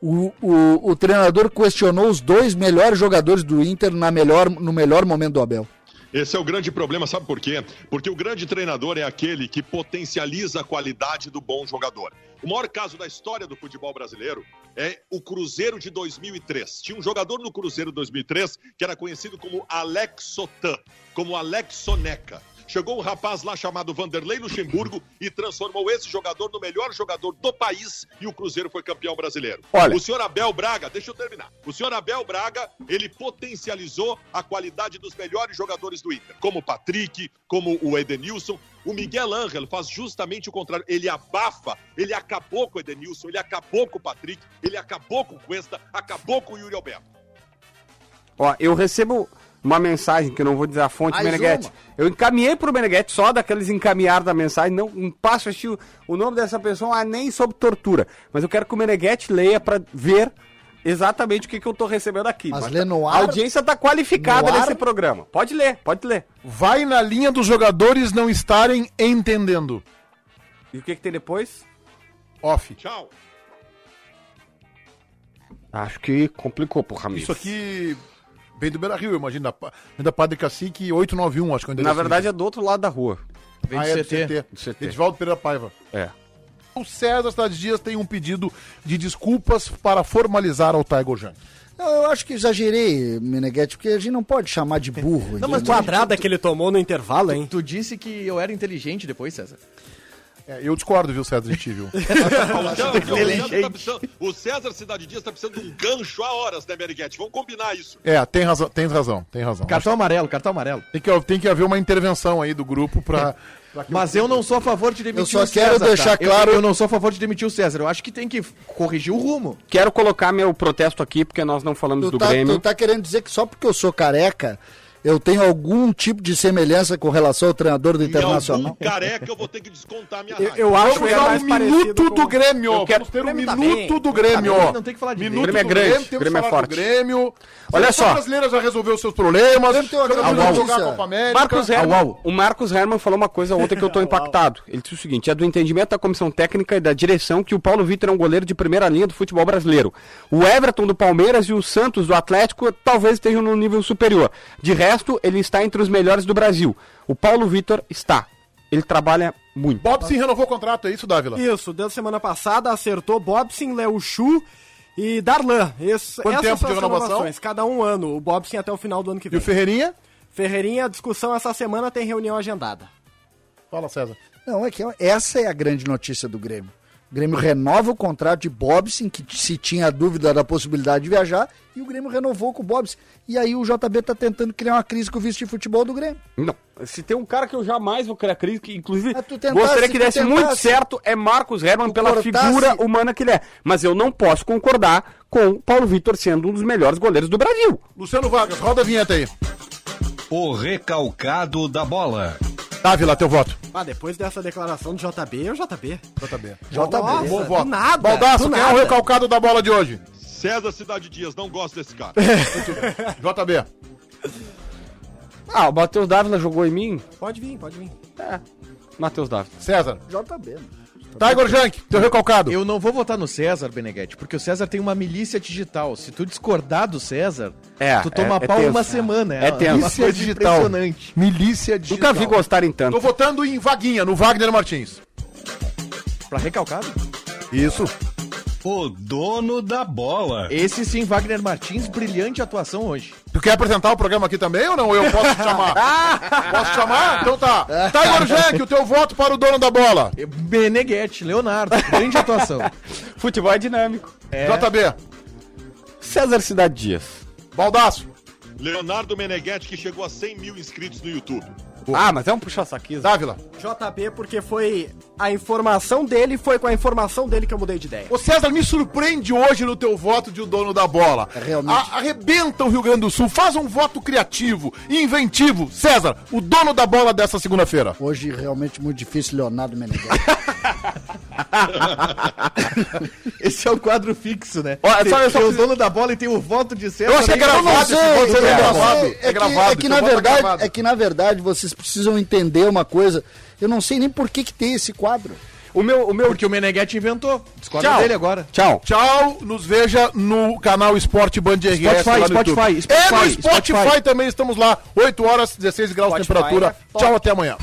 O, o, o treinador questionou os dois melhores jogadores do Inter na melhor, no melhor momento do Abel. Esse é o grande problema, sabe por quê? Porque o grande treinador é aquele que potencializa a qualidade do bom jogador. O maior caso da história do futebol brasileiro é o Cruzeiro de 2003. Tinha um jogador no Cruzeiro 2003 que era conhecido como Alex Sotan, como Alex Soneca. Chegou um rapaz lá chamado Vanderlei Luxemburgo e transformou esse jogador no melhor jogador do país e o Cruzeiro foi campeão brasileiro. Olha. O senhor Abel Braga, deixa eu terminar. O senhor Abel Braga, ele potencializou a qualidade dos melhores jogadores do Inter, como o Patrick, como o Edenilson. O Miguel Ángel faz justamente o contrário. Ele abafa, ele acabou com o Edenilson, ele acabou com o Patrick, ele acabou com o Cuesta, acabou com o Yuri Alberto. Ó, eu recebo uma mensagem, que eu não vou dizer a fonte, Mais Meneghetti. Eu encaminhei pro Meneghetti, só daqueles encaminhar da mensagem, não, não passo a assistir o, o nome dessa pessoa, ah, nem sobre tortura. Mas eu quero que o Meneghetti leia pra ver exatamente o que, que eu tô recebendo aqui. Mas Mas lê no A ar? audiência tá qualificada No ar? nesse programa. Pode ler, pode ler. Vai na linha dos jogadores não estarem entendendo. E o que, que tem depois? Off. Tchau. Acho que complicou pro Ramiro. Isso aqui vem do Beira Rio, eu imagino. Da, da Padre Cacique 891, acho que é o Na verdade é do outro lado da rua. Vem ah, do é do CT. CT. Do CT. Edivaldo Pereira Paiva. É. O César Cidade Dias tem um pedido de desculpas para formalizar ao Tiger Junk. Não, eu acho que exagerei, Meneghetti, porque a gente não pode chamar de burro. Não, mas quadrada que ele tomou no intervalo, hein? Tu disse que eu era inteligente depois, César. É, eu discordo, viu, César, de ti, viu? O César, o César tá o César Cidade Dias está precisando de um gancho há horas, né, Meriguete? Vamos combinar isso. É, tem razão, tem razão, tem razão. Cartão amarelo, cartão amarelo. Tem que, tem que haver uma intervenção aí do grupo pra, Mas eu não sou a favor de demitir Eu só o César. quero deixar tá? Eu- claro- Eu, não sou a favor de demitir o César. Eu acho que tem que corrigir o rumo. Quero colocar meu protesto aqui, porque nós não falamos Tu do tá, Grêmio. tu tá querendo dizer que só porque eu sou careca, eu tenho algum tipo de semelhança com relação ao treinador do algum Internacional? careca eu vou ter que descontar a minha Eu, raiva. eu acho ele dar mais um minuto com- do Grêmio. Eu quero- Vamos ter um O tá minuto bem. do Grêmio. Tá bem, não tem que falar de minuto Grêmio. Grêmio é grande, Grêmio, Grêmio é que forte. Grêmio. Olha só. brasileira já resolveu seus problemas. Marcos Herman, o Marcos Herman falou uma coisa ontem que eu tô impactado. Ele disse o seguinte: é do entendimento da comissão técnica e da direção que o Paulo Vitor é um goleiro de primeira linha do futebol brasileiro. O Everton do Palmeiras e o Santos do Atlético talvez estejam no nível superior. De resto, ele está entre os melhores do Brasil. O Paulo Vitor está. Ele trabalha muito. Bob sim renovou o contrato, é isso, Dávila? Isso, deu semana passada, acertou Bobson, Léo Chu e Darlan. Esse, Quanto tempo são de renovação? renovações, Cada um ano. O Bobson até o final do ano que E vem. o Ferreirinha? Ferreirinha, a discussão essa semana tem reunião agendada. Fala, César. Não, é que essa é a grande notícia do Grêmio. O Grêmio renova o contrato de Bobson, que se tinha dúvida da possibilidade de viajar, e o Grêmio renovou com o Bobson. E aí o JB tá tentando criar uma crise com o vice de futebol do Grêmio. Não. Se tem um cara que eu jamais vou criar crise, que inclusive tentasse, gostaria que desse tentasse. muito certo, é Marcos Herman pela cortasse. figura humana que ele é. Mas eu não posso concordar com o Paulo Vitor sendo um dos melhores goleiros do Brasil. Luciano Vargas, roda a vinheta aí. O recalcado da bola. Dávila, teu voto. Ah, depois dessa declaração do JB, é o JB. JB. JB. Bom voto. nada, Baldaço, quem é o recalcado da bola de hoje? César Cidade Dias, não gosto desse cara. JB. Ah, o Matheus Dávila jogou em mim? Pode vir, pode vir. É. Matheus Dávila. César. JB. né? Tiger Junk, teu recalcado. Eu não vou votar no César, Beneguete, porque o César tem uma milícia digital. Se tu discordar do César, É, tu toma é- é pau tenso. uma semana. É tenso. uma Milícia coisa digital. impressionante. Milícia digital. Nunca vi gostarem Tô tanto. votando em Vaguinha, no Wagner Martins. Pra recalcado? Isso. O dono da bola. Esse sim, Wagner Martins, brilhante atuação hoje. Tu quer apresentar o programa aqui também ou não? Eu posso te chamar? posso te chamar? Então tá. Tiger Junk, o teu voto para o dono da bola. Beneguete, Leonardo, grande atuação. Futebol é dinâmico. JB. César Cidade Dias. Baldaço. Leonardo Meneghetti, que chegou a 100 mil inscritos no YouTube. Ah, mas é um puxa-saquismo. Dávila. JB, porque foi a informação dele, foi com a informação dele que eu mudei de ideia. Ô César, me surpreende hoje no teu voto de o dono da bola. É, realmente. A- arrebenta o Rio Grande do Sul, faz um voto criativo e inventivo. César, o dono da bola dessa segunda-feira. Hoje realmente muito difícil, Leonardo Meneghetti. Esse é o quadro fixo, né? Ó, tem, só- eu só tem o preciso- dono da bola e tem o voto de César. Eu achei que Aí- gravado eu é não gravado. sei, É é que, gravado, é que teu na voto é verdade, gravado. é que na verdade vocês precisam entender uma coisa. Eu não sei nem por que que tem esse quadro. O meu, o meu... Porque o Meneghetti inventou. Discorda Tchau. dele agora. Tchau. Tchau, nos veja no canal Esporte Band RS. Spotify, lá no Spotify, YouTube. Spotify, É no Spotify, Spotify. também estamos lá. 8 horas, 16 graus de temperatura. é. Tchau, até amanhã.